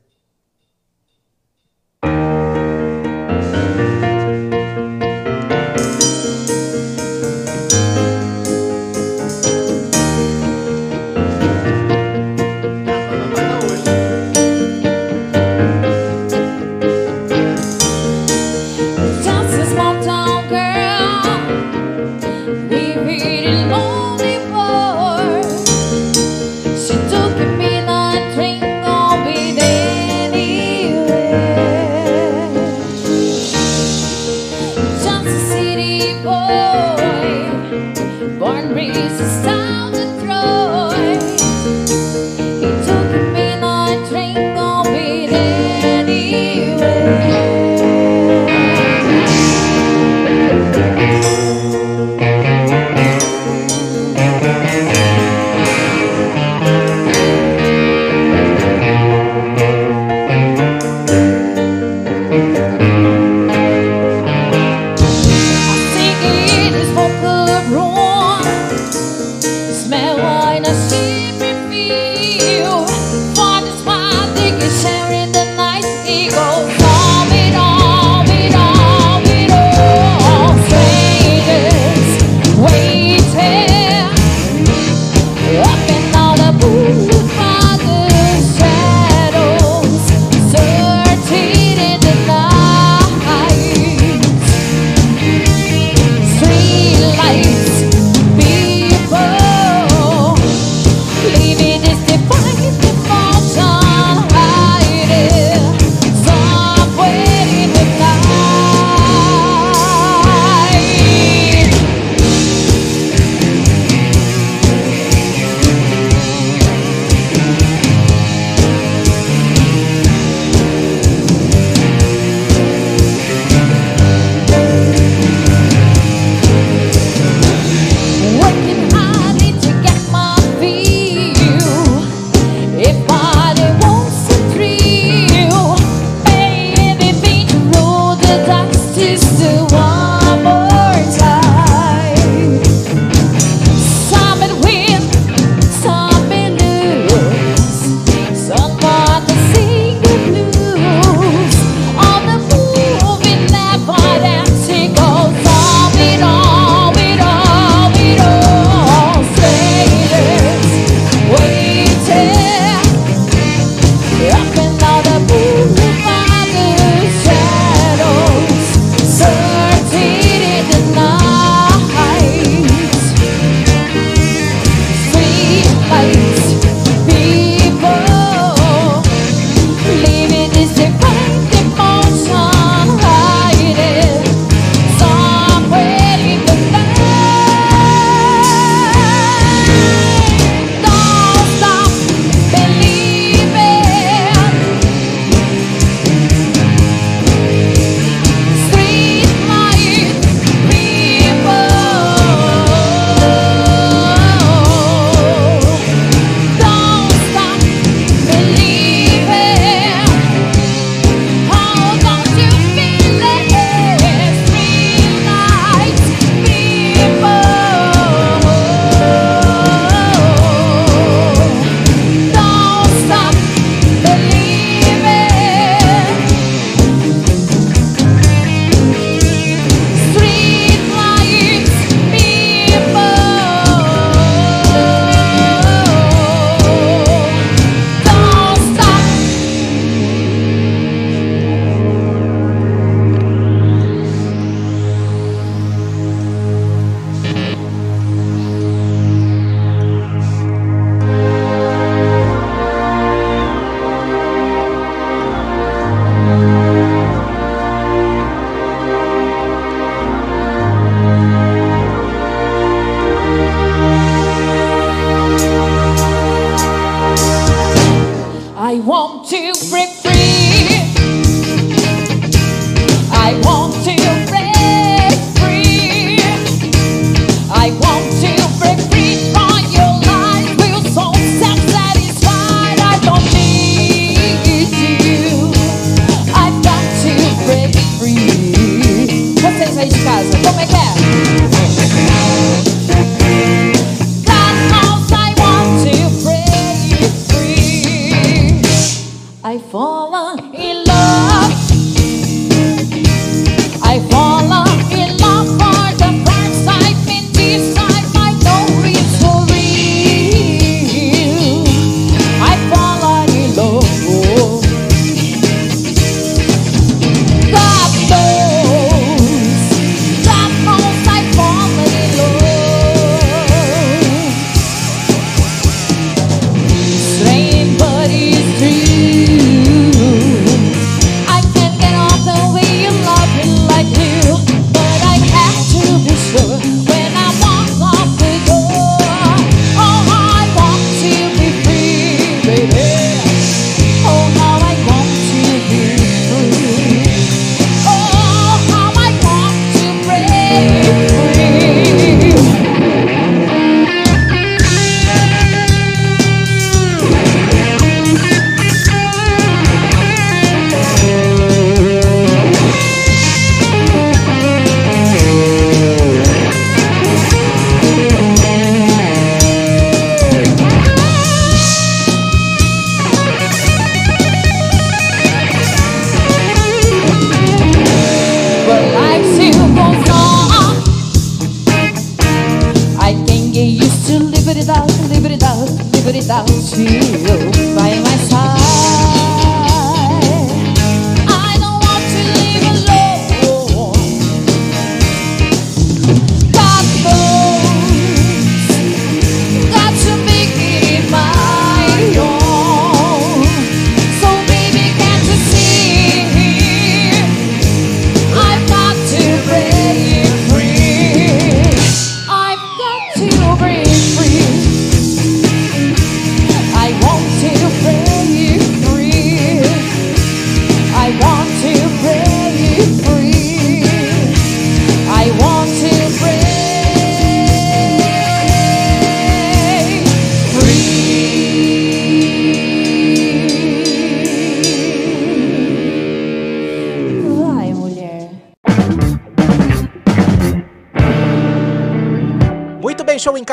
Without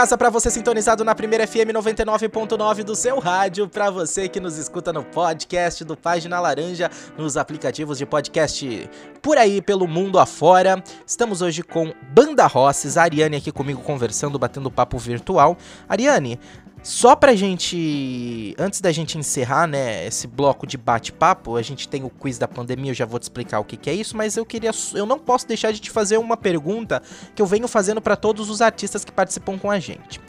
casa pra você sintonizado na primeira FM 99.9 do seu rádio, pra você que nos escuta no podcast do Página Laranja, nos aplicativos de podcast por aí pelo mundo afora. Estamos hoje com Banda Rosses, a Ariane aqui comigo conversando, batendo papo virtual. Ariane, só pra gente, antes da gente encerrar, né, esse bloco de bate-papo, a gente tem o quiz da pandemia, eu já vou te explicar o que, que é isso, mas eu queria, eu não posso deixar de te fazer uma pergunta que eu venho fazendo pra todos os artistas que participam com a gente.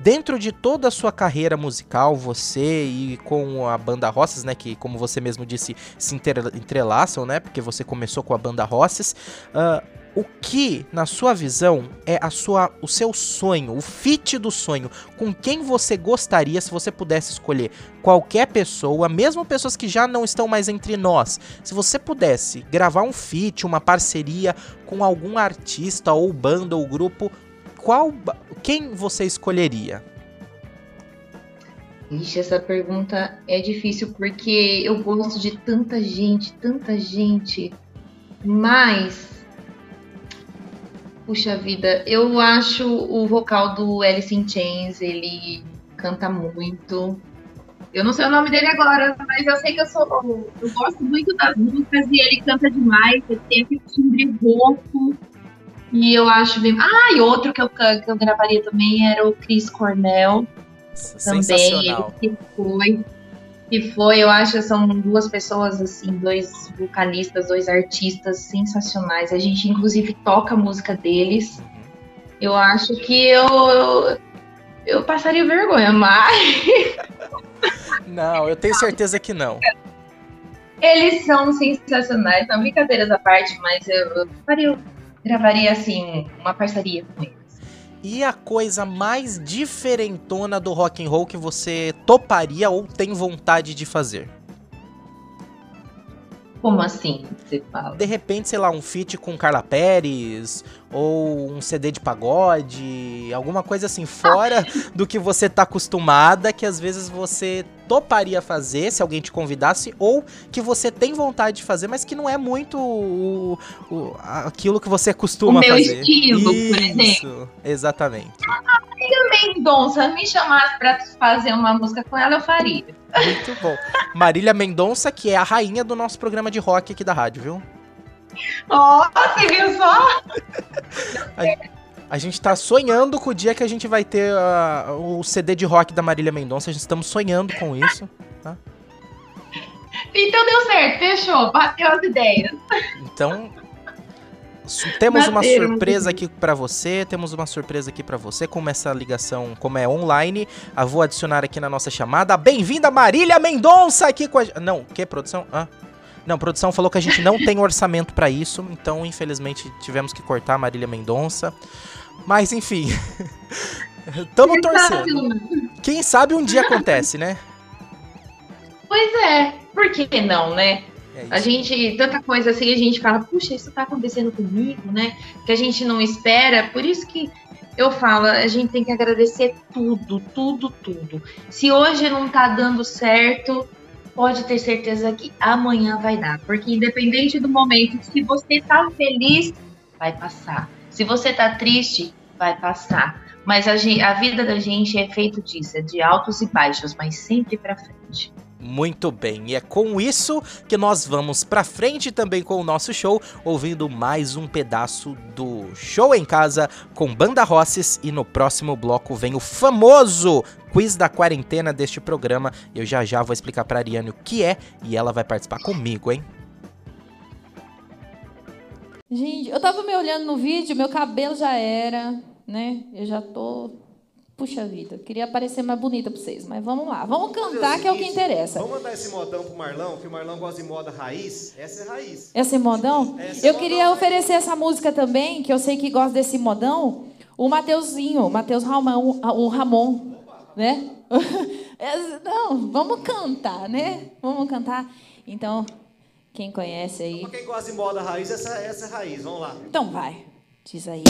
Dentro de toda a sua carreira musical, você e com a banda Rosses, né, que como você mesmo disse, se entrelaçam, né, porque você começou com a banda Rosses, ah, o que, na sua visão, é a sua, o seu sonho, o fit do sonho? Com quem você gostaria, se você pudesse escolher qualquer pessoa, mesmo pessoas que já não estão mais entre nós, se você pudesse gravar um feat, uma parceria com algum artista ou banda ou grupo, qual, quem você escolheria? Ixi, essa pergunta é difícil porque eu gosto de tanta gente, tanta gente, mas. Puxa vida, eu acho o vocal do Alice in Chains, ele canta muito. Eu não sei o nome dele agora, mas eu sei que eu sou. Eu gosto muito das músicas e ele canta demais, ele tem aquele timbre rouco. E eu acho bem. Ah, e outro que eu, que eu gravaria também era o Chris Cornell também, ele que foi. Que foi, eu acho que são duas pessoas, assim, dois vocalistas, dois artistas sensacionais. A gente, inclusive, toca a música deles. Eu acho que eu, eu, eu passaria vergonha, mas Não, eu tenho certeza que não. eles são sensacionais. São brincadeiras à parte, mas eu, eu faria, eu gravaria, assim, uma parceria com eles. E a coisa mais diferentona do rock and roll que você toparia ou tem vontade de fazer? Como assim, você fala? De repente, sei lá, um feat com Carla Pérez ou um CD de pagode, alguma coisa assim fora do que você tá acostumada, que às vezes você toparia fazer se alguém te convidasse ou que você tem vontade de fazer, mas que não é muito o- o- aquilo que você costuma O meu fazer. estilo, por Isso, exemplo. Exatamente. Mendonça me chamasse pra fazer uma música com ela, eu faria. Muito bom. Marília Mendonça, que é a rainha do nosso programa de rock aqui da rádio, viu? Ó, você viu só? A gente tá sonhando com o dia que a gente vai ter ah, o CD de rock da Marília Mendonça. A gente estamos sonhando com isso. Então deu certo, fechou, bateu as ideias. Então, temos uma surpresa aqui pra você. Temos uma surpresa aqui pra você. Como essa ligação, como é online, eu vou adicionar aqui na nossa chamada. Bem-vinda, Marília Mendonça, aqui com a. Não, que produção? Ah. Não, produção falou que a gente não tem orçamento pra isso, então infelizmente tivemos que cortar a Marília Mendonça. Mas enfim, tamo torcendo. Quem sabe um dia acontece, né? Pois é, por que não, né? É A gente, tanta coisa assim, a gente fala, puxa, isso tá acontecendo comigo, né? Que a gente não espera. Por isso que eu falo, a gente tem que agradecer tudo, tudo, tudo. Se hoje não tá dando certo, pode ter certeza que amanhã vai dar. Porque independente do momento, se você tá feliz, vai passar. Se você tá triste, vai passar. Mas a, gen- a vida da gente é feita disso, é de altos e baixos, mas sempre pra frente. Muito bem, e é com isso que nós vamos pra frente também com o nosso show, ouvindo mais um pedaço do Show em Casa com Banda Rosses e no próximo bloco vem o famoso quiz da quarentena deste programa. Eu já já vou explicar pra Ariane o que é e ela vai participar comigo, hein? Gente, eu tava me olhando no vídeo, meu cabelo já era, né? Eu já tô. Puxa vida, queria parecer mais bonita pra vocês, mas vamos lá. Vamos cantar, que é o que interessa. Vamos mandar esse modão pro Marlão, que o Marlão gosta de moda raiz. Essa é raiz. Esse modão? Esse é eu modão, queria oferecer essa música também, que eu sei que gosta desse modão, o Mateuzinho, o Mateus Ramon, o Ramon, né? Esse- Não, vamos cantar, né? Vamos cantar. Então, quem conhece aí, Pra quem gosta de moda raiz, essa, essa é raiz. Vamos lá. então vai. Diz aí.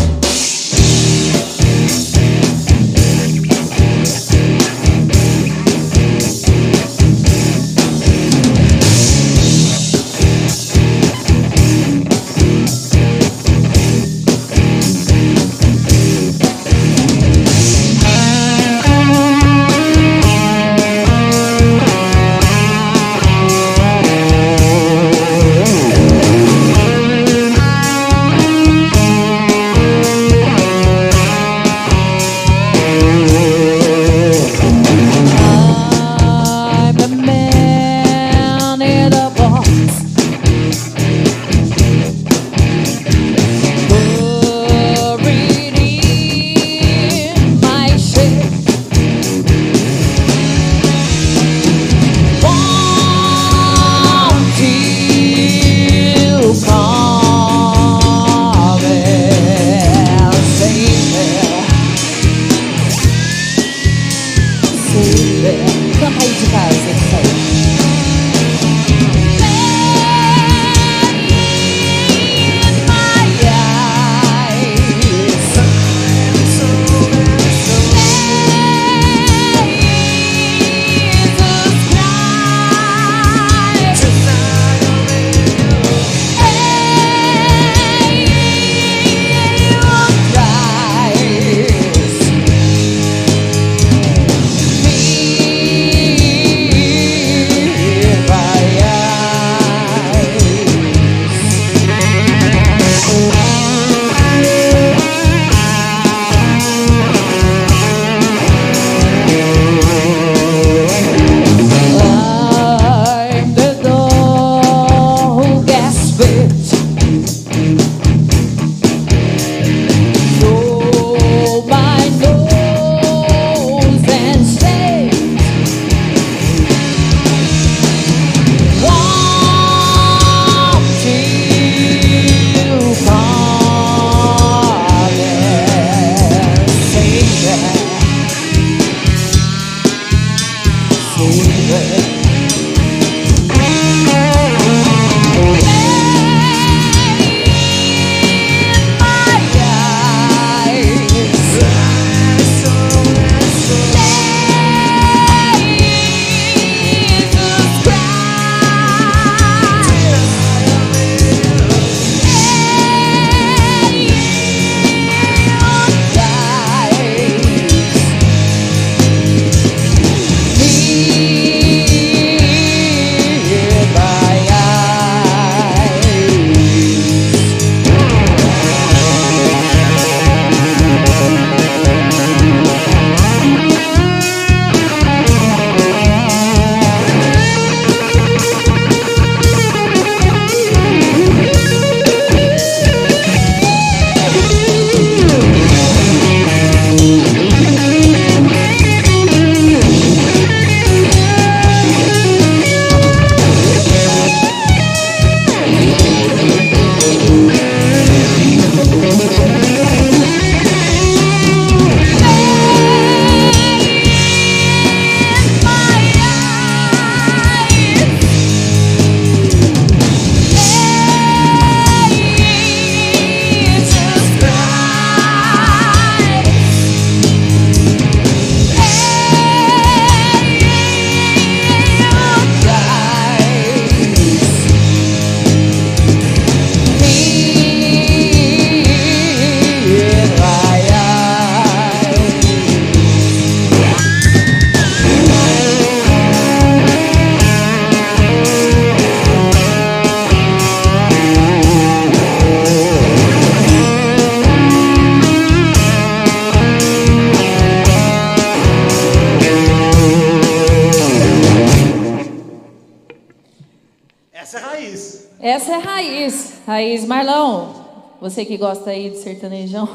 Você que gosta aí de sertanejão,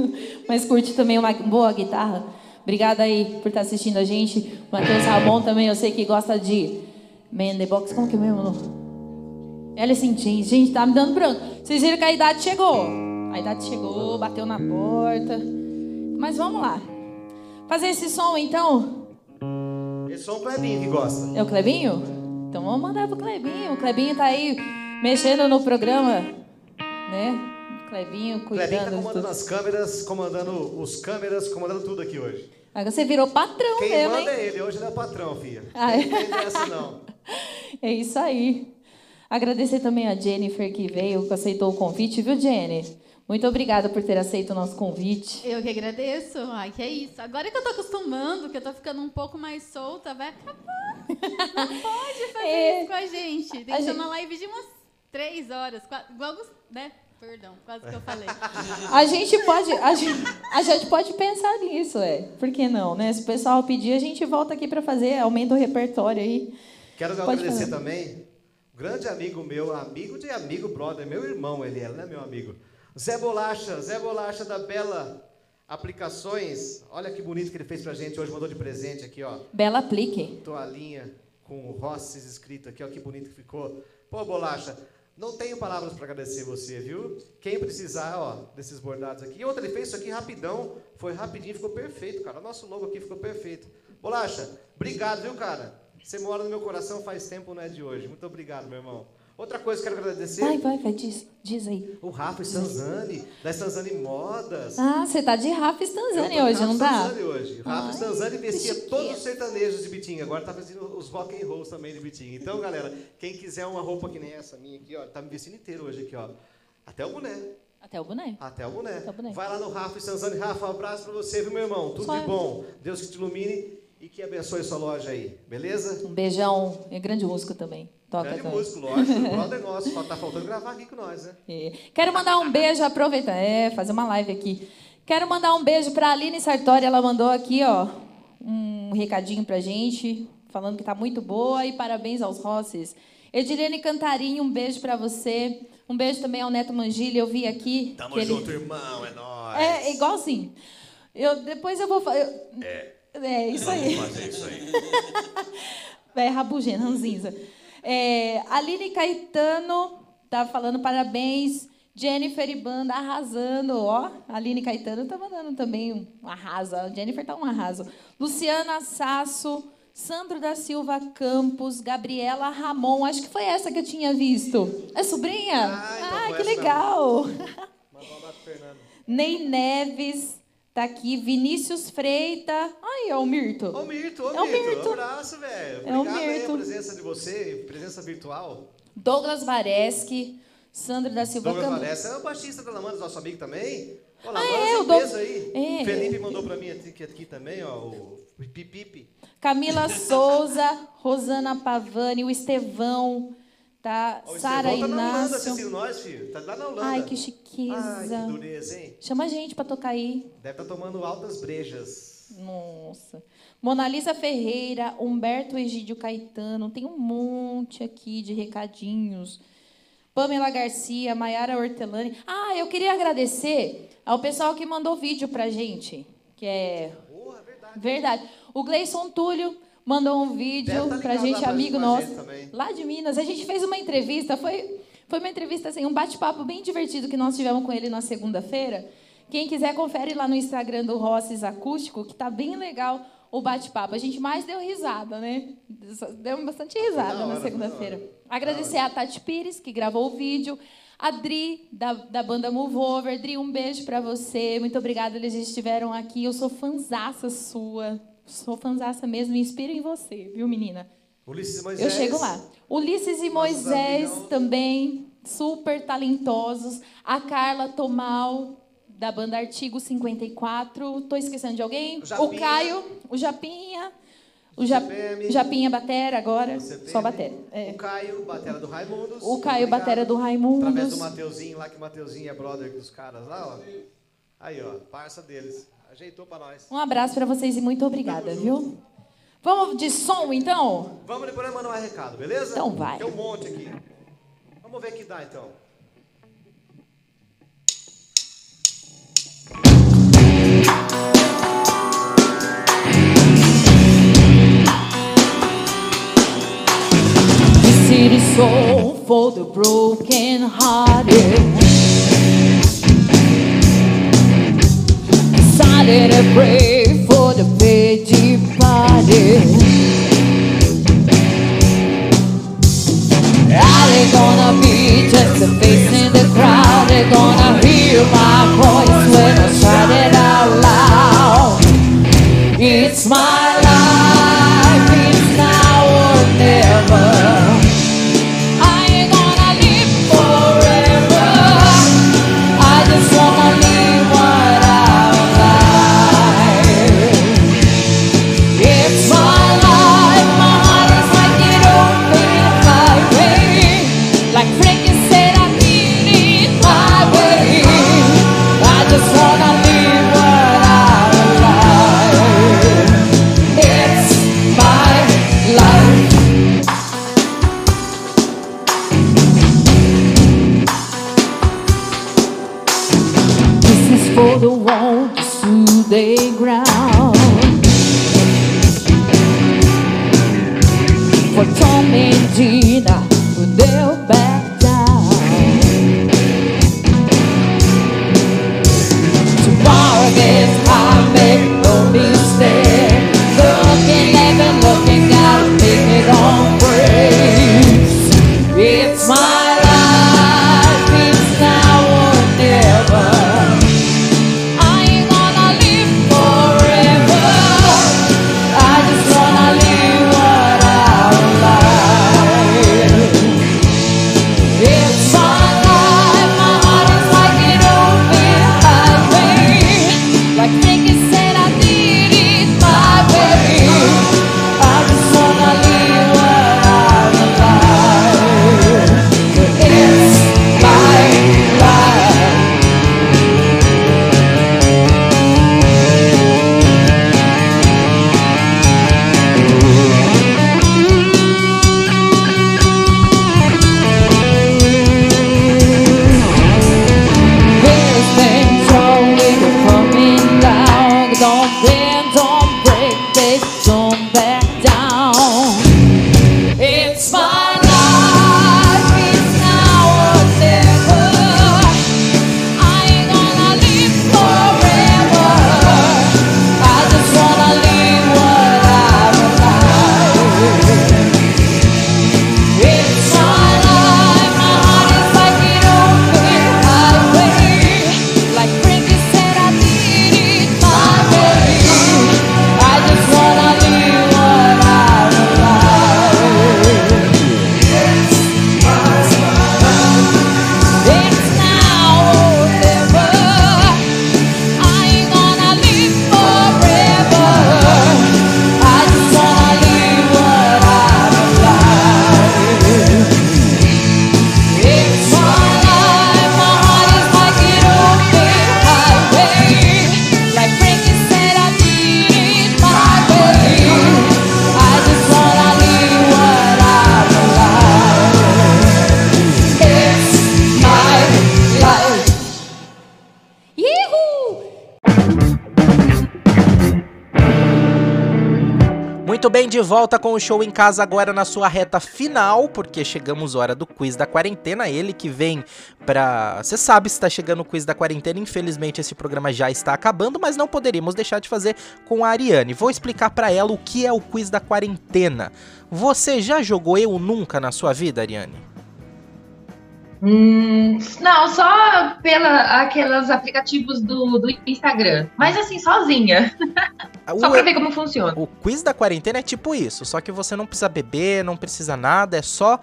mas curte também uma boa guitarra. Obrigada aí por estar assistindo a gente. Matheus Ramon também, eu sei que gosta de Man the Box. Como que é mesmo? Alice in Chains. Gente, tá me dando branco. Vocês viram que a idade chegou. A idade chegou, bateu na porta. Mas vamos lá. Fazer esse som então. Esse som o Clebinho que gosta. É o Clebinho? Então vamos mandar pro Clebinho. O Clebinho tá aí mexendo no programa, Clebinho cuidando Clebinho tá comandando as câmeras, comandando os câmeras, comandando tudo aqui hoje. Agora você virou patrão Quem mesmo, manda hein? é ele, hoje ele é o patrão, filha. Ah, é? Não tem não. É isso aí. Agradecer também a Jennifer que veio, que aceitou o convite, viu, Jenny? Muito obrigada por ter aceito o nosso convite. Eu que agradeço. Ai, que é isso. Agora que eu tô acostumando, que eu tô ficando um pouco mais solta, vai acabar. Não pode fazer É. isso com a gente. Tem A que ser gente- uma live de umas três horas. qua- Igual, né? Perdão, quase que eu falei. A gente pode, a gente, a gente pode pensar nisso, é. Por que não, né? Se o pessoal pedir, a gente volta aqui para fazer, aumenta o repertório aí. Quero Pode agradecer falar. também, grande amigo meu, amigo de amigo, brother, meu irmão ele é, não é meu amigo. Zé Bolacha, Zé Bolacha da Bela Aplicações. Olha que bonito que ele fez pra gente hoje, mandou de presente aqui, ó. Bela aplique. Toalhinha com o Rosses escrito aqui, ó, que bonito que ficou. Pô, Bolacha, não tenho palavras para agradecer você, viu? Quem precisar, ó, desses bordados aqui. E outra, ele fez isso aqui rapidão, foi rapidinho, ficou perfeito, cara. Nosso logo aqui ficou perfeito. Bolacha, obrigado, viu, cara? Você mora no meu coração faz tempo, não é de hoje. Muito obrigado, meu irmão. Outra coisa que eu quero agradecer, Vai, vai, vai, diz, diz aí. o Rafa Stanzani, da Stanzani Modas. Ah, você tá de Rafa Stanzani Eu hoje, não Rafa tá? Stanzani hoje. Rafa Ai, Stanzani vestia todos os sertanejos de Bitinga. Agora tá fazendo os rock and rolls também de Bitinga. Então, galera, quem quiser uma roupa que nem essa minha aqui, ó, tá me vestindo inteiro hoje aqui, ó. Até o boné. Até o boné. Até o boné. Até o boné. Vai lá no Rafa Stanzani. Rafa, um abraço pra você, viu, meu irmão? Tudo Só- de bom. Deus que te ilumine e que abençoe sua loja aí. Beleza? Um beijão. É grande músico também. Toca Grande músico, lógico. brother nosso. Só tá faltando gravar aqui com nós, né? É. Quero mandar um beijo, aproveita, é, fazer uma live aqui. Quero mandar um beijo para a Aline Sartori, ela mandou aqui, ó, um recadinho pra gente, falando que tá muito boa e parabéns aos Rosses. Edilene Cantarinho, um beijo para você. Um beijo também ao Neto Mangili, eu vi aqui. Tamo ele- junto, irmão. É nóis. É, igualzinho. Eu, depois eu vou fazer. É. É, isso aí. Fazer isso aí. É, rabugento, ranzinza. É, Aline Caetano tá falando parabéns. Jennifer e banda arrasando, ó. Aline Caetano tá mandando também um arrasa. A Jennifer tá um arraso. Luciana Sasso, Sandro da Silva Campos, Gabriela Ramon. Acho que foi essa que eu tinha visto. É sobrinha? Ah, então foi que legal. Manda um abraço Fernando. Ney Neves tá aqui. Vinícius Freita. Ai, é o Mirto. Ô, Mirto, ô, É o Mirto. Mirto. Um abraço, velho. É o Obrigado aí a presença de você, presença virtual. Douglas Vareschi, Sandro da Silva Douglas. Valessa é o baixista da Lamandas, nosso amigo também. Ó, Ah, é, é, o aí. É. Felipe mandou pra mim aqui, aqui também, ó, o Pipipi. Camila Souza, Rosana Pavani, o Estevão, tá? Sara Estevão tá na Holanda Inácio. assistindo nós, filho. Tá lá na Holanda. Ai, que Ai, chiqueza. que dureza, hein? Chama a gente pra tocar aí. Deve estar tomando altas brejas. Nossa. Monalisa Ferreira, Humberto Egídio Caetano, tem um monte aqui de recadinhos. Pamela Garcia, Maiara Hortelani. Ah, eu queria agradecer ao pessoal que mandou vídeo pra gente, que é Porra, verdade. Verdade. O Gleison Túlio mandou um vídeo tá pra ligado gente, amigo a nosso, gente lá de Minas. A gente fez uma entrevista, foi, foi uma entrevista assim, um bate-papo bem divertido que nós tivemos com ele na segunda-feira. Quem quiser, confere lá no Instagram do Rosses Acústico, que tá bem legal o bate-papo. A gente mais deu risada, né? Deu bastante risada na da segunda-feira. Agradecer a Tati Pires, que gravou o vídeo. A Dri, da, da banda Move Over. Dri, um beijo pra você. Muito obrigada, eles estiveram aqui. Eu sou fanzaça sua. Sou fanzaça mesmo. Me inspiro em você, viu, menina? Ulisses Eu Moisés. chego lá. Ulisses e Moisés amigão. também, super talentosos. A Carla Tomal, da banda Artigo 54. Tô esquecendo de alguém? O Japinha. O Caio, o Japinha. O Ja- CPM. Japinha Batera agora. Só Batera. É. O Caio, batera do Raimundos. O Caio, Obrigado. batera do Raimundos. Através do Mateuzinho lá, que o Mateuzinho é brother dos caras lá, ó. Aí, ó, parça deles. Ajeitou pra nós. Um abraço pra vocês e muito obrigada, viu? Vamos de som, então? Vamos depois mandar um recado, beleza? Então vai. Tem um monte aqui. Vamos ver que dá então. This city soul for the broken hearted. Decided pray for the they gonna be just a face in the crowd? They're gonna hear my voice when I shout it out loud. It's my de volta com o show em casa agora na sua reta final, porque chegamos hora do quiz da quarentena, ele que vem pra... Você sabe se tá chegando o quiz da quarentena, infelizmente esse programa já está acabando, mas não poderíamos deixar de fazer com a Ariane. Vou explicar pra ela o que é o quiz da quarentena. Você já jogou Eu Nunca na sua vida, Ariane? Hum, não, só pela aqueles aplicativos do, do Instagram. Mas assim, sozinha. Só O- pra ver como funciona. O quiz da quarentena é tipo isso, só que você não precisa beber, não precisa nada, é só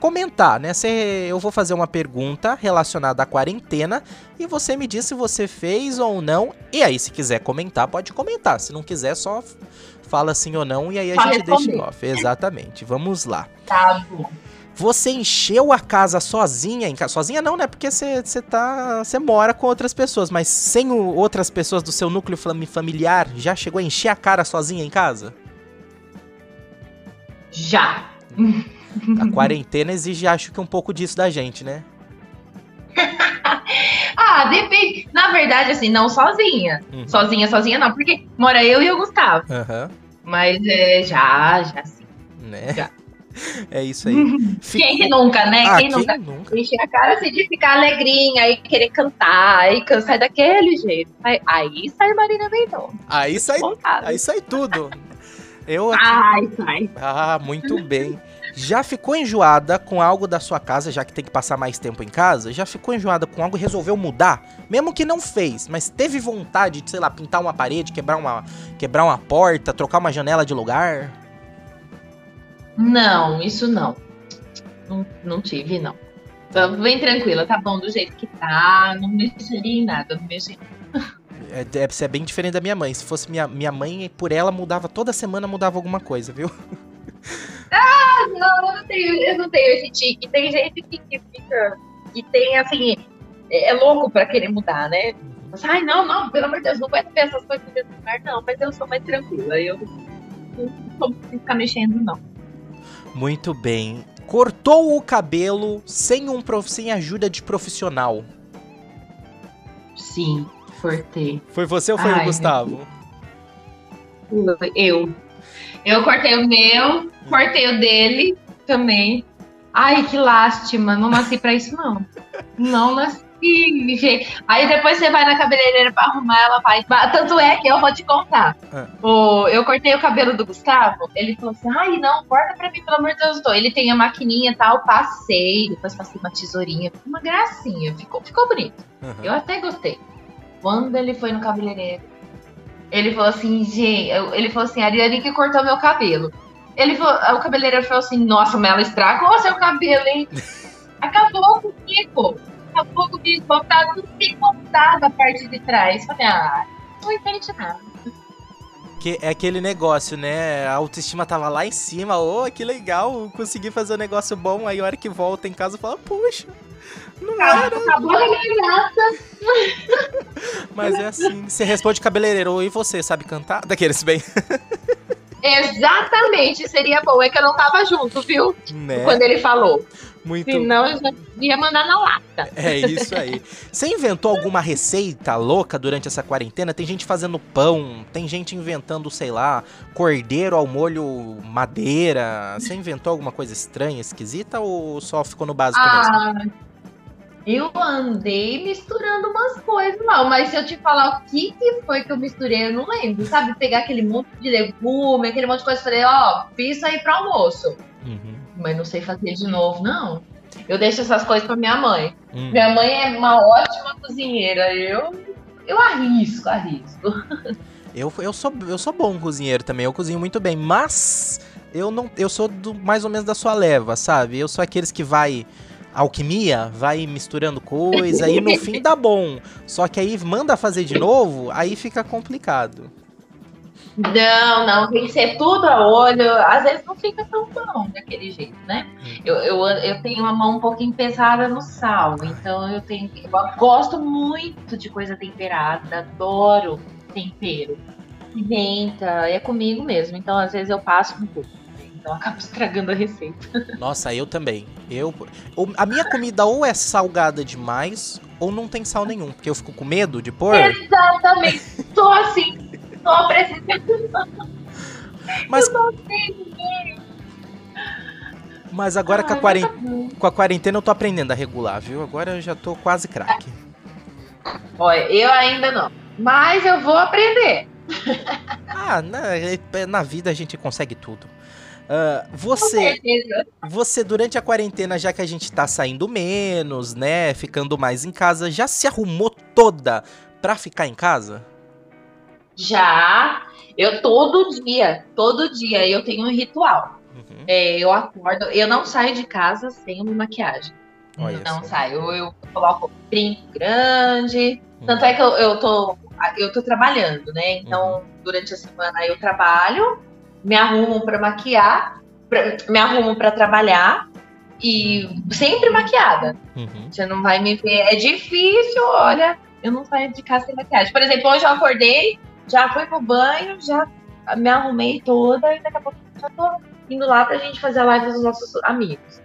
comentar, né? Você- eu vou fazer uma pergunta relacionada à quarentena e você me diz se você fez ou não. E aí, se quiser comentar, pode comentar. Se não quiser, só fala sim ou não e aí a Só gente deixa em responder. off. Exatamente. Vamos lá. Tá bom. Você encheu a casa sozinha em casa? Sozinha não, né? Porque você tá. Você mora com outras pessoas, mas sem o- outras pessoas do seu núcleo fami- familiar, já chegou a encher a cara sozinha em casa? Já. A quarentena exige, acho que, um pouco disso da gente, né? Ah, depende. Na verdade, assim, não sozinha. Uhum. Sozinha, sozinha não, porque mora eu e o Gustavo. Aham. Mas é, já, já sim. Né? Já. É isso aí. Ficou- Quem que nunca, né? Ah, quem, nunca nunca? enche a cara assim de ficar alegrinha e querer cantar, aí can- sai daquele jeito. Aí, sai Marina Mendonça. Aí sai, aí sai tudo. Eu aqui. Ai, sai. Ah, muito bem. Já ficou enjoada com algo da sua casa, já que tem que passar mais tempo em casa? Já ficou enjoada com algo e resolveu mudar? Mesmo que não fez, mas teve vontade de, sei lá, pintar uma parede, quebrar uma, quebrar uma porta, trocar uma janela de lugar? Não, isso não. Não, não tive, não. Tô bem tranquila, tá bom do jeito que tá. Não mexeria em nada, não mexeria. É, deve ser bem diferente da minha mãe. Se fosse minha, minha mãe, por ela mudava, toda semana mudava alguma coisa, viu? Não, eu não tenho, eu não tenho esse tique. Tem gente que, que fica. que tem assim. É, é louco pra querer mudar, né? Mas, Ai, não, não, pelo amor de Deus, não vai ter essas coisas no mesmo lugar, não. Mas eu sou mais tranquila. Eu não vou ficar mexendo, não. Muito bem. Cortou o cabelo sem, um, prof- sem ajuda de profissional. Sim, cortei. Foi você ou foi o Ai, Gustavo? Eu. Eu cortei o meu, cortei o dele também. Ai, que lástima. Não nasci pra isso, não. Não nasci. Gente. Aí depois você vai na cabeleireira pra arrumar, ela vai. Tanto é que eu vou te contar. Ah. O, eu cortei o cabelo do Gustavo, ele falou assim: ai, não, corta pra mim, pelo amor de Deus. Tô. Ele tem a maquininha e tal, passei, depois passei uma tesourinha, uma gracinha, ficou, ficou bonito. Aham. Eu até gostei. Quando ele foi no cabeleireiro, ele falou assim, gente, ele falou assim, a Ariane que cortou meu cabelo. Ele falou, o cabeleireiro falou assim, nossa, mas ela estragou seu cabelo, hein? Acabou comigo. Acabou comigo. Tá tudo picotado a parte de trás. Falei, ah, não entende nada. Que é aquele negócio, né? A autoestima tava lá em cima, ô, que legal, consegui fazer um negócio bom, aí a hora que volta em casa fala, puxa, não era, Acabou a minha graça. mas é assim. Você responde cabeleireiro, e você, sabe cantar? Daqueles bem, Exatamente, seria bom. É que eu não tava junto, viu? né? Quando ele falou. Muito Senão eu já ia mandar na lata. É isso aí. Você inventou alguma receita louca durante essa quarentena? Tem gente fazendo pão, tem gente inventando, sei lá, cordeiro ao molho madeira. Você inventou alguma coisa estranha, esquisita ou só ficou no básico mesmo? Ah, eu andei misturando umas coisas lá, mas se eu te falar o que, que foi que eu misturei, eu não lembro. Sabe, pegar aquele monte de legume, aquele monte de coisa, e falei, ó, fiz isso aí pro almoço. Uhum. Mas não sei fazer de novo, não. Eu deixo essas coisas pra minha mãe. Hum. Minha mãe é uma ótima cozinheira. Eu, eu arrisco, arrisco. Eu, eu, sou, eu sou bom cozinheiro também, eu cozinho muito bem, mas eu não eu sou do, mais ou menos da sua leva, sabe? Eu sou aqueles que vai alquimia, vai misturando coisa e no fim dá bom. Só que aí manda fazer de novo, aí fica complicado. Não, não, tem que ser tudo a olho. Às vezes não fica tão bom daquele jeito, né? Eu, eu, eu tenho uma mão um pouquinho pesada no sal, então eu tenho. Eu gosto muito de coisa temperada, adoro tempero. Pimenta, é comigo mesmo. Então, às vezes, eu passo um pouco. Então, eu acabo estragando a receita. Nossa, eu também. Eu, a minha comida ou é salgada demais ou não tem sal nenhum, porque eu fico com medo de pôr. Exatamente. Tô assim, tô precisando. Mas, Eu assim, mas agora com a, Ai, quaren- mas tá com a quarentena eu tô aprendendo a regular, viu? Agora eu já tô quase craque. Olha, eu ainda não. Mas eu vou aprender. Ah, na, na vida a gente consegue tudo. Ah, Com você, você, durante a quarentena, já que a gente tá saindo menos, né? Ficando mais em casa, já se arrumou toda pra ficar em casa? Já, eu todo dia, todo dia eu tenho um ritual. Uhum. É, eu acordo, eu não saio de casa sem uma maquiagem. Olha não saio. Eu, eu coloco brinco grande. Uhum. Tanto é que eu, eu tô. Eu tô trabalhando, né? Então, Uhum. durante a semana eu trabalho, me arrumo pra maquiar, pra- me arrumo pra trabalhar e sempre maquiada. Uhum. Você não vai me ver. É difícil, olha. Eu não saio de casa sem maquiagem. Por exemplo, hoje eu acordei, já fui pro banho, já me arrumei toda e daqui a pouco já tô indo lá pra gente fazer a live dos nossos amigos.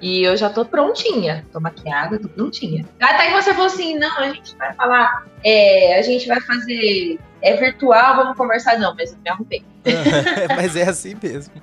E eu já tô prontinha. Tô maquiada, tô prontinha. Até que você falou assim: não, a gente vai falar, é, a gente vai fazer. É virtual, vamos conversar, não, mas eu me arrumei. mas é assim mesmo.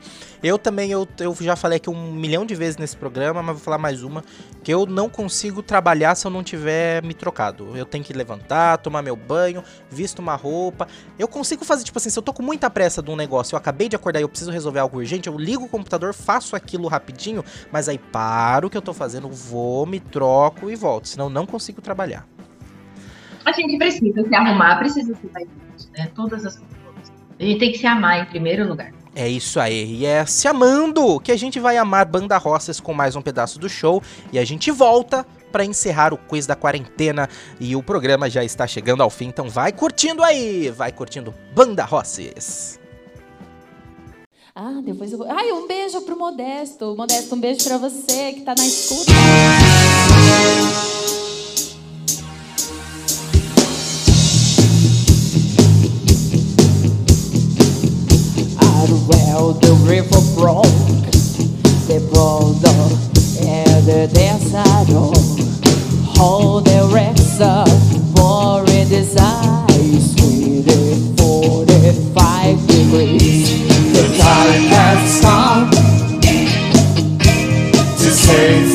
Eu também, eu, eu já falei aqui um milhão de vezes nesse programa, mas vou falar mais uma, que eu não consigo trabalhar se eu não tiver me trocado. Eu tenho que levantar, tomar meu banho, visto uma roupa. Eu consigo fazer, tipo assim, se eu tô com muita pressa de um negócio, eu acabei de acordar e eu preciso resolver algo urgente, eu ligo o computador, faço aquilo rapidinho, mas aí paro o que eu tô fazendo, vou, me troco e volto, senão não consigo trabalhar. A gente precisa se arrumar, precisa se né? Todas as pessoas. A gente tem que se amar em primeiro lugar. É isso aí, e é se amando que a gente vai amar Banda Roças com mais um pedaço do show e a gente volta para encerrar o quiz da quarentena e o programa já está chegando ao fim, então vai curtindo aí, vai curtindo Banda Roças. Ah, depois eu vou. Ai, um beijo pro Modesto. Modesto, um beijo para você que tá na escuta. River broke. The border and the desert hold the wrecks up for in ice. With 45 degrees. The time has come to save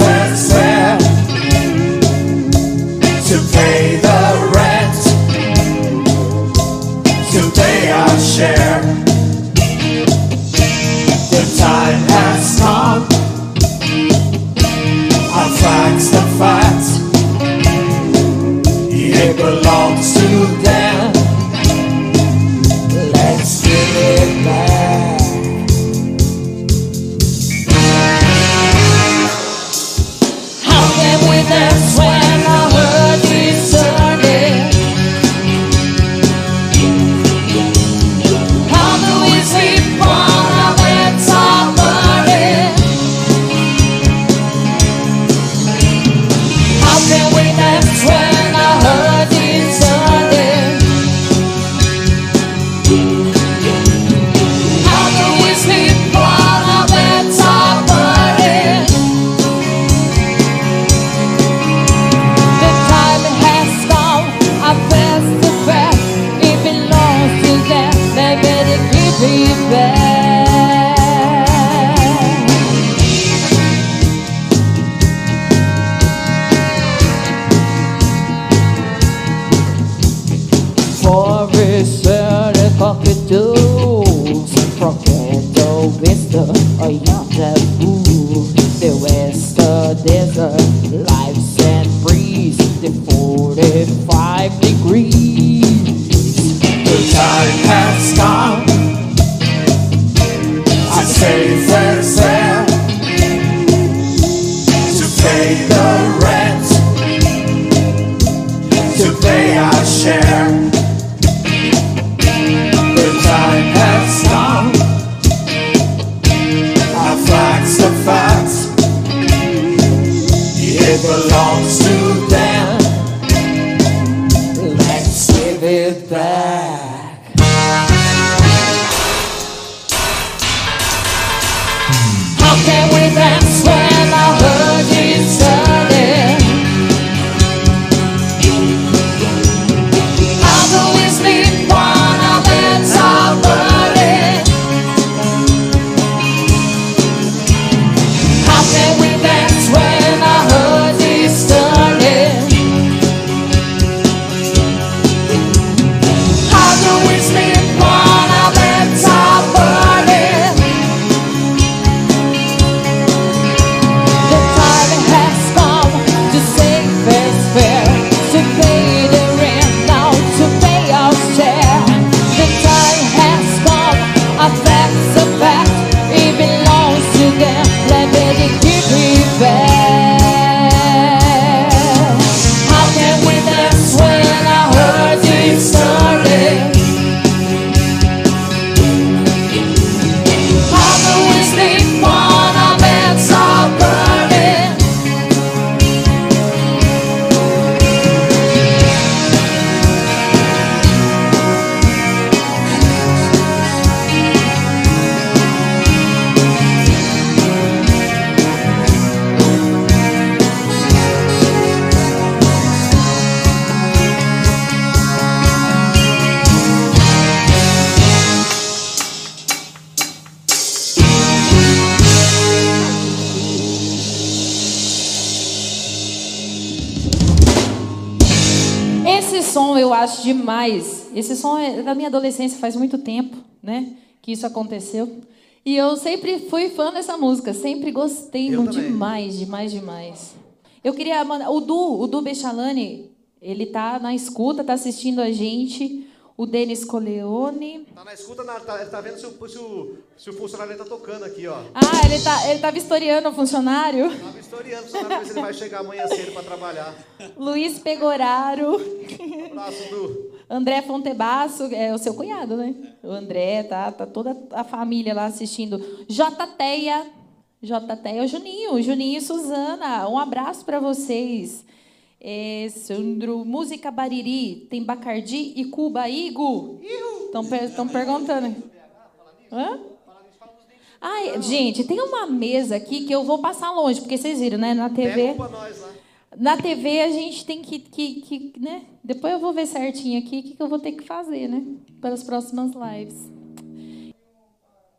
Esse som é da minha adolescência, faz muito tempo, né? Que isso aconteceu. E eu sempre fui fã dessa música, sempre gostei Eu também. demais, demais, demais. Eu queria mandar. O Du, o Du Bechalani, ele tá na escuta, tá assistindo a gente. O Denis Coleone. Tá na escuta, na, tá, ele tá vendo se o, se, o, se o funcionário tá tocando aqui, ó. Ah, ele tá, ele tá vistoriando o funcionário. Historiando, só pra ver se ele vai chegar amanhã cedo pra trabalhar. Luiz Pegoraro. Um abraço, Du. André Fontebasso, é o seu cunhado, né? O André, tá, tá toda a família lá assistindo. J. Teia. J. Teia, o Juninho, Juninho e Suzana. Um abraço para vocês. É, Sandro, música Bariri, tem Bacardi e Cuba Igo. Estão per perguntando. Hã? Ai, gente, tem uma mesa aqui que eu vou passar longe, porque vocês viram, né? Na TV. Pega nós lá. Na TV a gente tem que, que, que né? Depois eu vou ver certinho aqui o que, que eu vou ter que fazer, né? Para as próximas lives.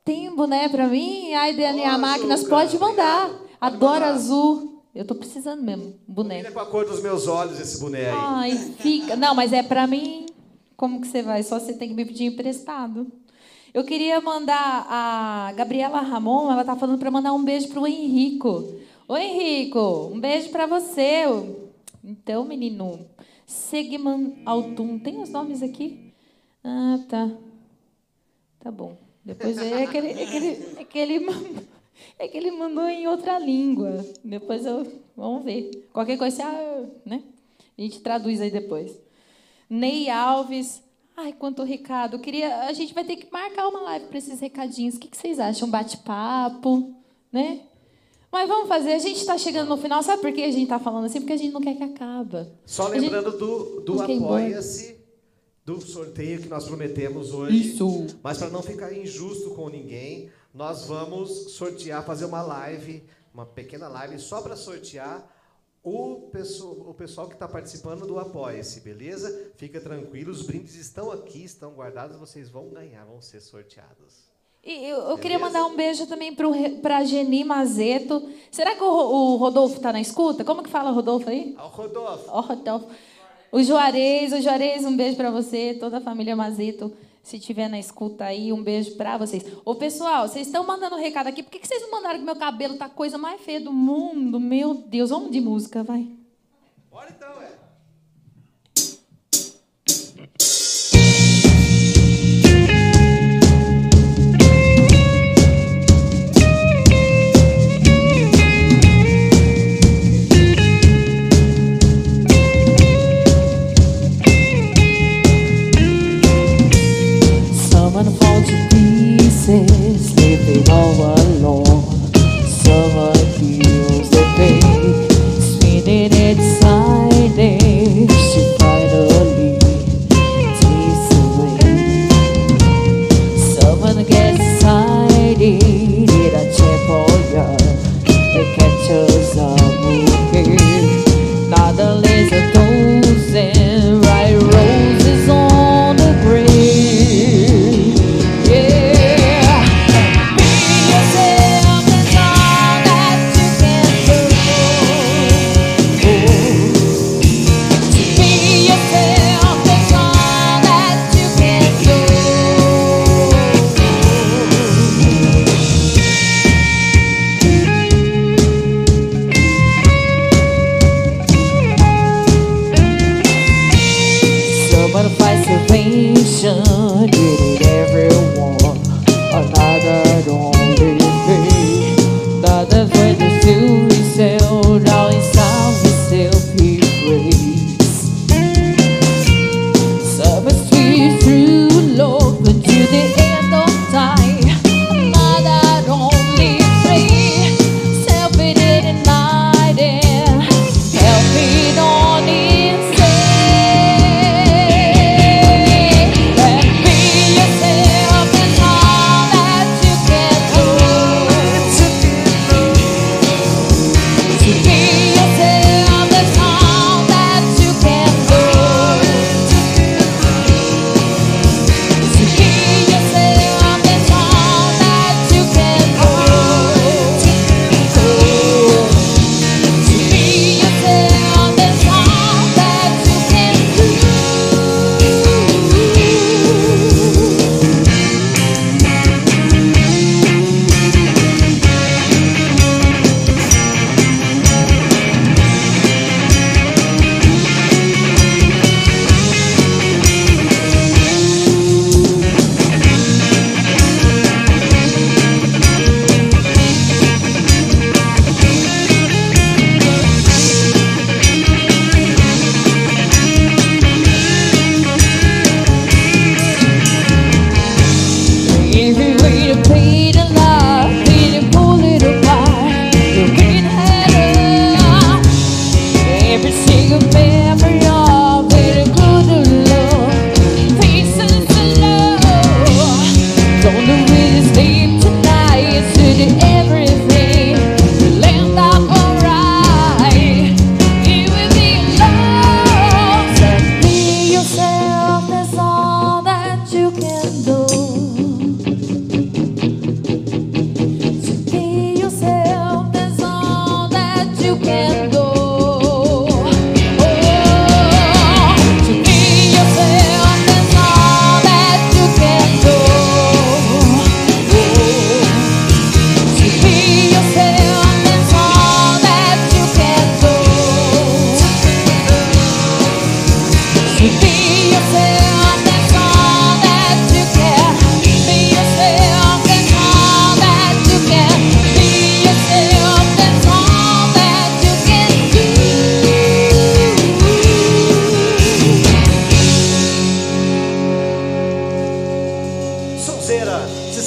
Tem um boné para mim? Ai, DNA Ô, Máquinas, Açúcar, pode mandar. Adoro azul. Eu tô precisando mesmo, boné. Combina com a cor dos meus olhos esse boné aí. Ai, fica. Não, mas é para mim. Como que você vai? Só você tem que me pedir emprestado. Eu queria mandar a Gabriela Ramon, ela tá falando para mandar um beijo pro Henrico. Ô Henrico, um beijo para você. Então, menino, Segman Altum, tem os nomes aqui? Ah, tá. Tá bom. Depois é que ele, é que ele, é é que ele mandou em outra língua. Depois eu. Vamos ver. Qualquer coisa, ah, né? A gente traduz aí depois. Ney Alves. Ai, quanto recado. Queria, a gente vai ter que marcar uma live para esses recadinhos. O que, que vocês acham? Bate-papo, né? Mas vamos fazer. A gente está chegando no final. Sabe por que a gente está falando assim? Porque a gente não quer que acabe. Só A gente- lembrando do, do. Apoia-se, do sorteio que nós prometemos hoje. Isso. Mas para não ficar injusto com ninguém, nós vamos sortear, fazer uma live, uma pequena live só para sortear o pessoal, o pessoal que está participando do Apoia-se, beleza? Fica tranquilo, os brindes estão aqui, estão guardados, vocês vão ganhar, vão ser sorteados. E eu, eu queria mandar um beijo também para a Geni Mazeto. Será que o, o Rodolfo está na escuta? Como que fala Rodolfo aí? Ao Rodolfo, Ó, Rodolfo. O Juarez, o Juarez, um beijo para você, toda a família Mazeto, se estiver na escuta aí, um beijo para vocês. Ô, pessoal, vocês estão mandando recado aqui, por que, que vocês não mandaram que meu cabelo tá a coisa mais feia do mundo? Meu Deus, vamos de música, vai. bora então,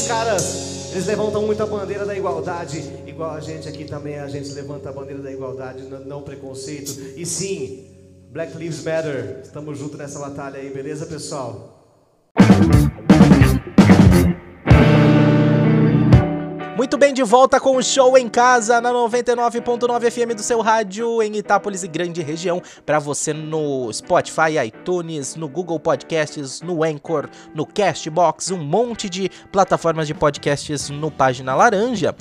Caras, eles levantam muito a bandeira da igualdade, igual a gente aqui também, a gente levanta a bandeira da igualdade, não preconceito. E sim, Black Lives Matter. Estamos juntos nessa batalha aí, beleza, pessoal? Muito bem, de volta com o show em casa na 99.9 FM do seu rádio em Itápolis e grande região. Para você no Spotify, iTunes, no Google Podcasts, no Anchor, no Castbox, um monte de plataformas de podcasts no Página Laranja.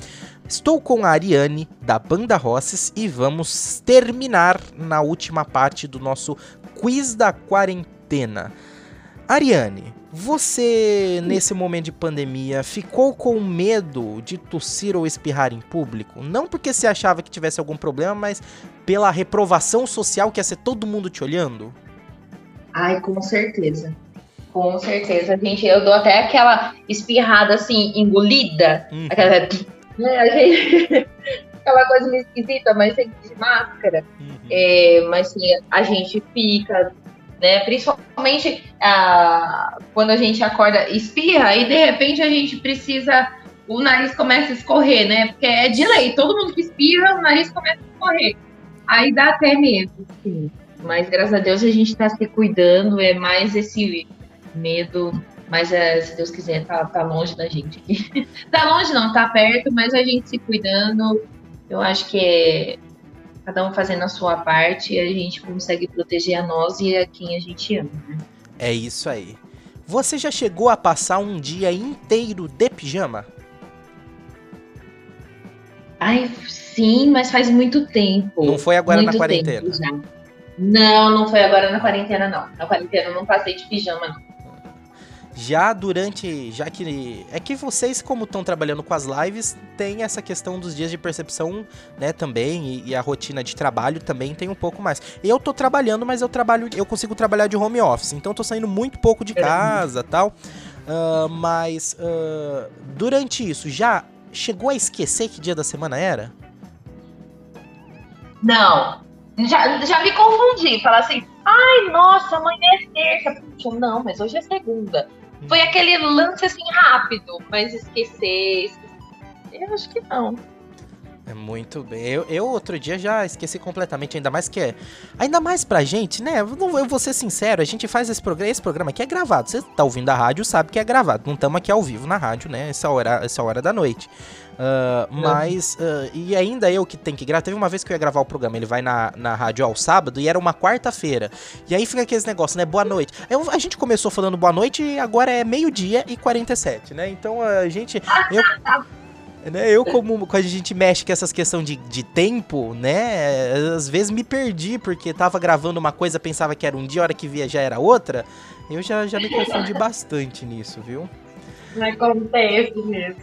Estou com a Ariane da Banda Rosses e vamos terminar na última parte do nosso quiz da quarentena. Ariane, você, nesse momento de pandemia, ficou com medo de tossir ou espirrar em público? Não porque você achava que tivesse algum problema, mas pela reprovação social que ia ser todo mundo te olhando? Ai, com certeza. Com certeza, gente. Eu dou até aquela espirrada assim, engolida. Uhum. Aquela. Né, aquela coisa meio esquisita, mas sem de máscara. Uhum. É, mas sim, a gente fica, né? Principalmente ah, quando a gente acorda, espirra e de repente a gente precisa. O nariz começa a escorrer, né? Porque é de lei, todo mundo que espirra, o nariz começa a escorrer. Aí dá até medo, sim. Mas graças a Deus a gente tá se cuidando, é mais esse medo. Mas é, se Deus quiser, tá, tá longe da gente aqui. tá longe não, tá perto, mas a gente se cuidando. Eu acho que é cada um fazendo a sua parte, a gente consegue proteger a nós e a quem a gente ama. né? É isso aí. Você já chegou a passar um dia inteiro de pijama? Ai, sim, mas faz muito tempo. Não foi agora muito na quarentena? Não, não foi agora na quarentena, não. Na quarentena eu não passei de pijama, não. Já durante. Já que. É que vocês, como estão trabalhando com as lives, tem essa questão dos dias de percepção, né, também. E, e a rotina de trabalho também tem um pouco mais. Eu tô trabalhando, mas eu trabalho. Eu consigo trabalhar de home office. Então eu tô saindo muito pouco de casa tal. Ah, mas. ah, durante isso, já chegou a esquecer que dia da semana era? Não. Já, já me confundi. Falar assim, ai, nossa, amanhã é terça. Puxa, não, mas hoje é segunda. Foi aquele lance assim rápido, mas esquecer. esquecer. Eu acho que não. É muito bem. Eu, eu outro dia já esqueci completamente, ainda mais que é. Ainda mais pra gente, né? Eu, eu vou ser sincero, a gente faz esse programa. Esse programa aqui é gravado. Você tá ouvindo a rádio, sabe que é gravado. Não estamos aqui ao vivo na rádio, né? Essa hora, essa hora da noite. Ah, mas. ah, e ainda eu que tenho que gravar. Teve uma vez que eu ia gravar o programa, ele vai na, na rádio ao sábado e era uma quarta-feira. E aí fica aqueles negócios, né? Boa noite. Eu- a gente começou falando boa noite e agora é meio-dia e 47, né? Então a gente. Eu, né, eu, como quando a gente mexe com essas questões de, de tempo, né? Às vezes me perdi, porque tava gravando uma coisa, pensava que era um dia, a hora que via já era outra. Eu já, já me confundi bastante nisso, viu? Acontece mesmo.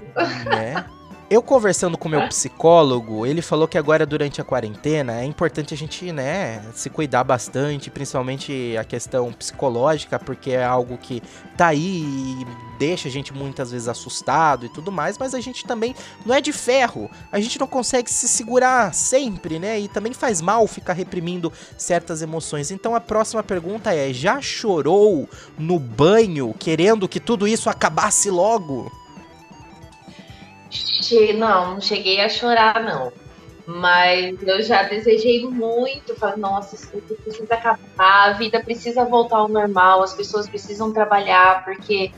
né? Eu conversando com meu psicólogo, ele falou que agora durante a quarentena é importante a gente, né, se cuidar bastante, principalmente a questão psicológica, porque é algo que tá aí e deixa a gente muitas vezes assustado e tudo mais, mas a gente também não é de ferro. A gente não consegue se segurar sempre, né? E também faz mal ficar reprimindo certas emoções. Então a próxima pergunta é: já chorou no banho querendo que tudo isso acabasse logo? Não, não cheguei a chorar, não. Mas eu já desejei muito. Falei, nossa, isso precisa acabar, a vida precisa voltar ao normal, as pessoas precisam trabalhar, porque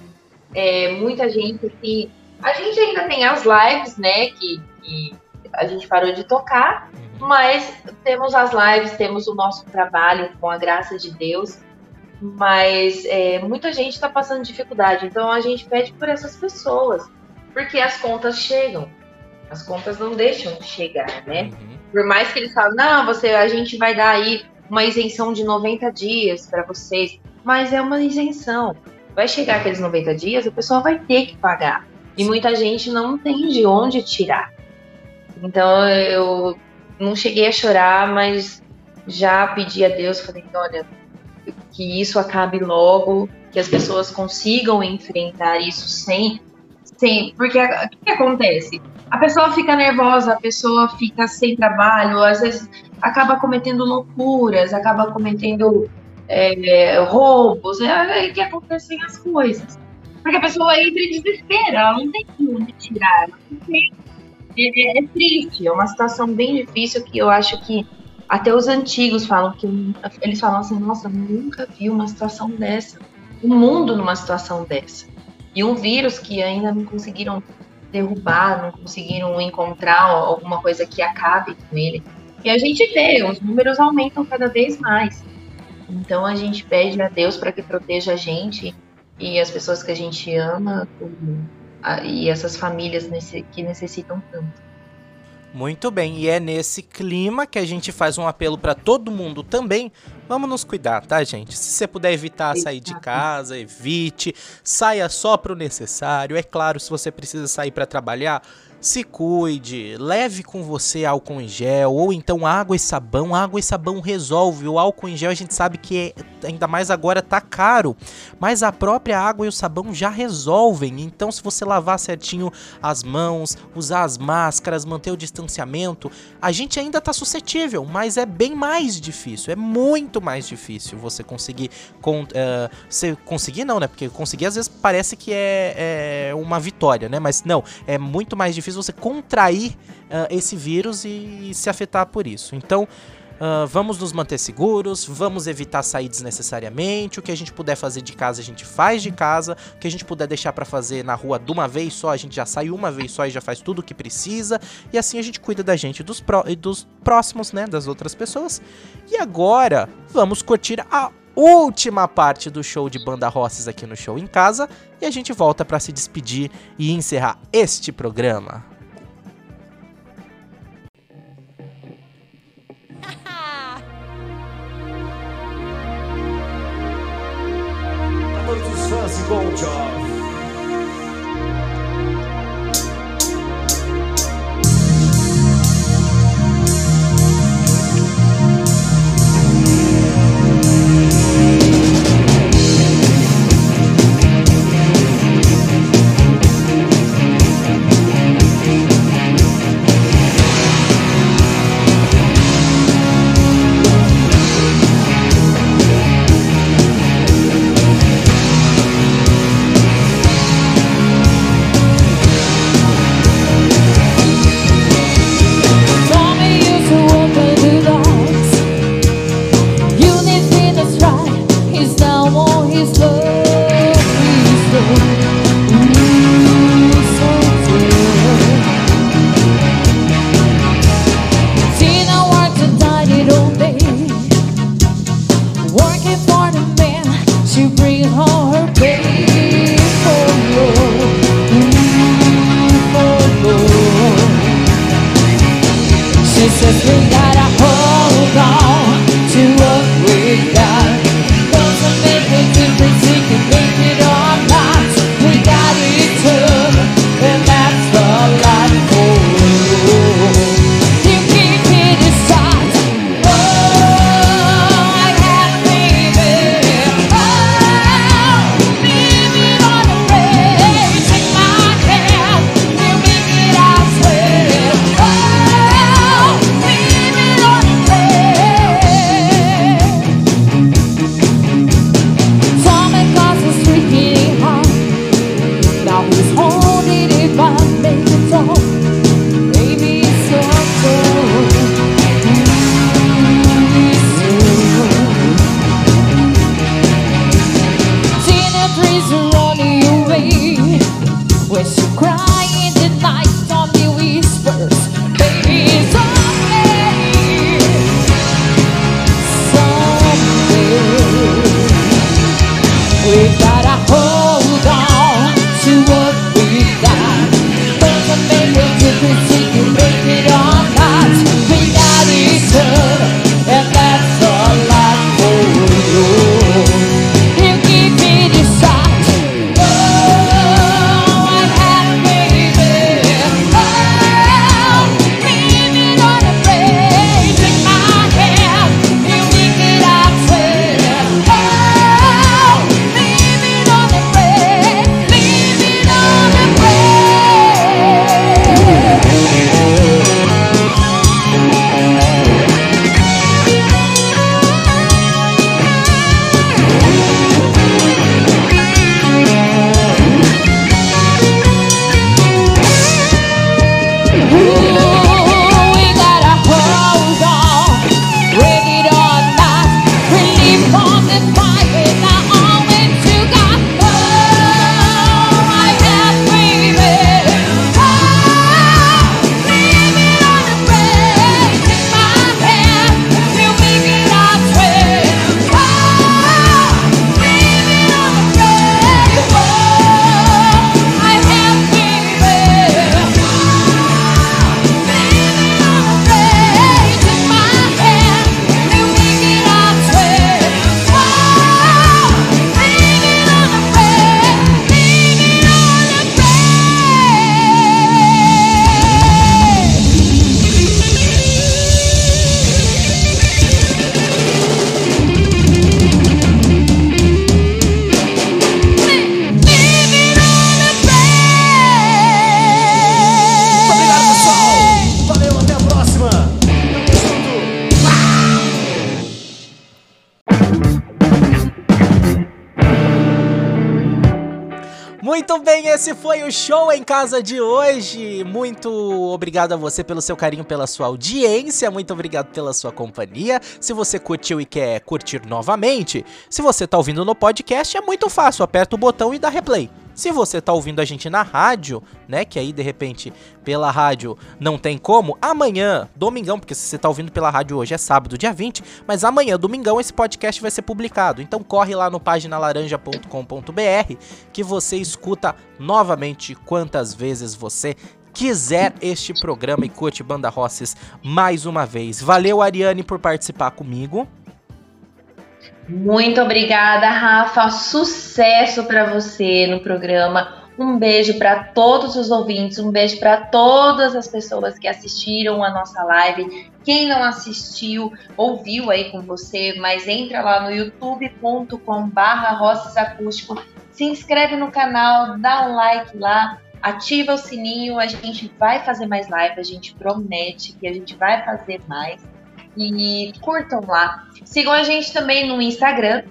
é, muita gente assim. A gente ainda tem as lives, né? Que, que a gente parou de tocar, mas temos as lives, temos o nosso trabalho com a graça de Deus. Mas é, muita gente está passando dificuldade, então a gente pede por essas pessoas, porque as contas chegam, as contas não deixam de chegar, né? Uhum. Por mais que eles falem, não, você, a gente vai dar aí uma isenção de 90 dias para vocês, mas é uma isenção. Vai chegar aqueles 90 dias, a pessoa vai ter que pagar. E muita gente não tem de onde tirar. Então eu não cheguei a chorar, mas já pedi a Deus, falei, olha, que isso acabe logo, que as pessoas consigam enfrentar isso sem. Sem porque o que, que acontece? A pessoa fica nervosa, a pessoa fica sem trabalho, às vezes acaba cometendo loucuras, acaba cometendo é, roubos, é aí que acontecem as coisas. Porque a pessoa entra em desespero, ela não tem como tirar. É, é- é triste, é uma situação bem difícil que eu acho que até os antigos falam que eles falam assim, nossa, nunca vi uma situação dessa, o mundo numa situação dessa. E um vírus que ainda não conseguiram derrubar, não conseguiram encontrar alguma coisa que acabe com ele. E a gente vê, os números aumentam cada vez mais. Então a gente pede a Deus para que proteja a gente e as pessoas que a gente ama e essas famílias que necessitam tanto. Muito bem, e é nesse clima que a gente faz um apelo pra todo mundo também. Vamos nos cuidar, tá, gente? Se você puder evitar sair de casa, evite. Saia só pro necessário. É claro, se você precisa sair pra trabalhar, se cuide. Leve com você álcool em gel ou então água e sabão. Água e sabão resolve. O álcool em gel a gente sabe que é, ainda mais agora tá caro, mas a própria água e o sabão já resolvem. Então, se você lavar certinho as mãos, usar as máscaras, manter o distanciamento, a gente ainda tá suscetível, mas é bem mais difícil, é muito mais difícil você conseguir. con- eh, você conseguir não, né? Porque conseguir às vezes parece que é, é uma vitória, né? Mas não, é muito mais difícil você contrair ah, esse vírus e, se afetar por isso. Então. ah, vamos nos manter seguros, vamos evitar sair desnecessariamente. O que a gente puder fazer de casa, a gente faz de casa. O que a gente puder deixar pra fazer na rua de uma vez só, a gente já sai uma vez só e já faz tudo o que precisa. E assim a gente cuida da gente e dos, e dos próximos, né? Das outras pessoas. E agora, vamos curtir a última parte do show de Banda Rosses aqui no Show em Casa. E a gente volta pra se despedir e encerrar este programa. Todos os fãs de Bon Jovi. Muito bem, esse foi o show em casa de hoje. Muito obrigado a você pelo seu carinho, pela sua audiência. Muito obrigado pela sua companhia. Se você curtiu e quer curtir novamente, se você tá ouvindo no podcast, é muito fácil. Aperta o botão e dá replay. Se você tá ouvindo a gente na rádio, né, que aí de repente pela rádio não tem como, amanhã, domingão, porque se você tá ouvindo pela rádio hoje é sábado, dia 20, mas amanhã, domingão, esse podcast vai ser publicado. Então corre lá no paginalaranja.com.br que você escuta novamente quantas vezes você quiser este programa e curte Banda Rosses mais uma vez. Valeu, Ariane, por participar comigo. Muito obrigada, Rafa. Sucesso para você no programa. Um beijo para todos os ouvintes, um beijo para todas as pessoas que assistiram a nossa live. Quem não assistiu, ouviu aí com você, mas entra lá no youtube.com/barra acústico, se inscreve no canal, dá um like lá, ativa o sininho. A gente vai fazer mais live, a gente promete que a gente vai fazer mais. E curtam lá. Sigam a gente também no Instagram,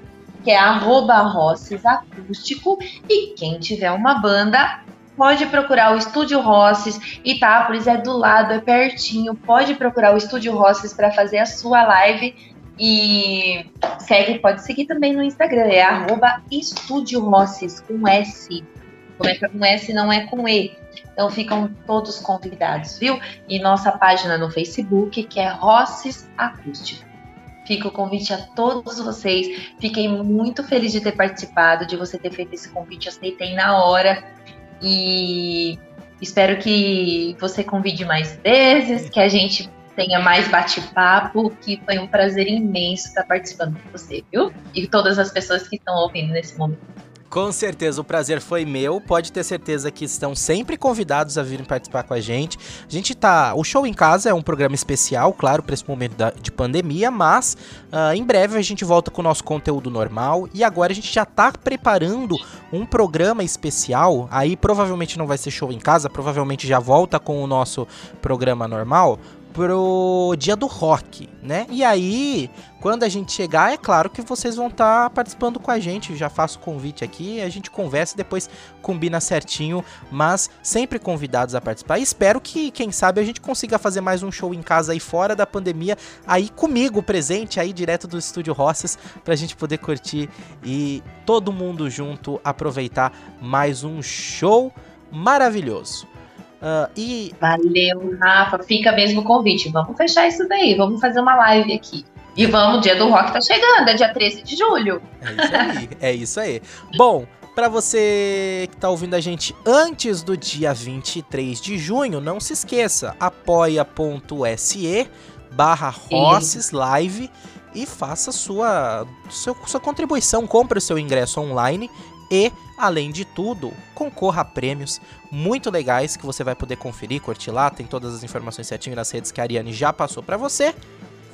que é @rossesacústico e quem tiver uma banda pode procurar o Estúdio Rosses, Itápolis é do lado, é pertinho, pode procurar o Estúdio Rosses para fazer a sua live e segue, pode seguir também no Instagram, é arroba Estúdio Rosses, com S. Começa com S, não é com E. Então ficam todos convidados, viu? E nossa página no Facebook, que é Rosses Acústico. Fica o convite a todos vocês. Fiquei muito feliz de ter participado, de você ter feito esse convite. Aceitei na hora. E espero que você convide mais vezes, que a gente tenha mais bate-papo, que foi um prazer imenso estar participando com você, viu? E todas as pessoas que estão ouvindo nesse momento. Com certeza, o prazer foi meu. Pode ter certeza que estão sempre convidados a virem participar com a gente. A gente tá. O Show em Casa é um programa especial, claro, para esse momento da, de pandemia, mas uh, em breve a gente volta com o nosso conteúdo normal. E agora a gente já tá preparando um programa especial. Aí provavelmente não vai ser show em casa, provavelmente já volta com o nosso programa normal pro dia do rock, né? E aí, quando a gente chegar, é claro que vocês vão estar tá participando com a gente. Já faço o convite aqui, a gente conversa e depois combina certinho, mas sempre convidados a participar. E espero que, quem sabe, a gente consiga fazer mais um show em casa aí fora da pandemia, aí comigo presente aí direto do estúdio Roças, pra gente poder curtir e todo mundo junto aproveitar mais um show maravilhoso. Uh, e... Valeu, Rafa. Fica mesmo o convite. Vamos fechar isso daí. Vamos fazer uma live aqui. E vamos, dia do rock tá chegando, é dia 13 de julho. É isso aí, é isso aí. Bom, para você que tá ouvindo a gente antes do dia 23 de junho, não se esqueça, apoia.se barra Live e faça sua, sua, sua contribuição, compre o seu ingresso online e, além de tudo, concorra a prêmios muito legais que você vai poder conferir, curtir lá, tem todas as informações certinho nas redes que a Ariane já passou para você.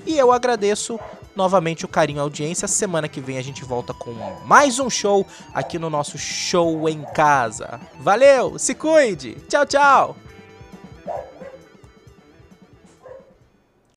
E eu agradeço novamente o carinho a audiência. Semana que vem a gente volta com mais um show aqui no nosso Show em Casa. Valeu, se cuide. Tchau, tchau.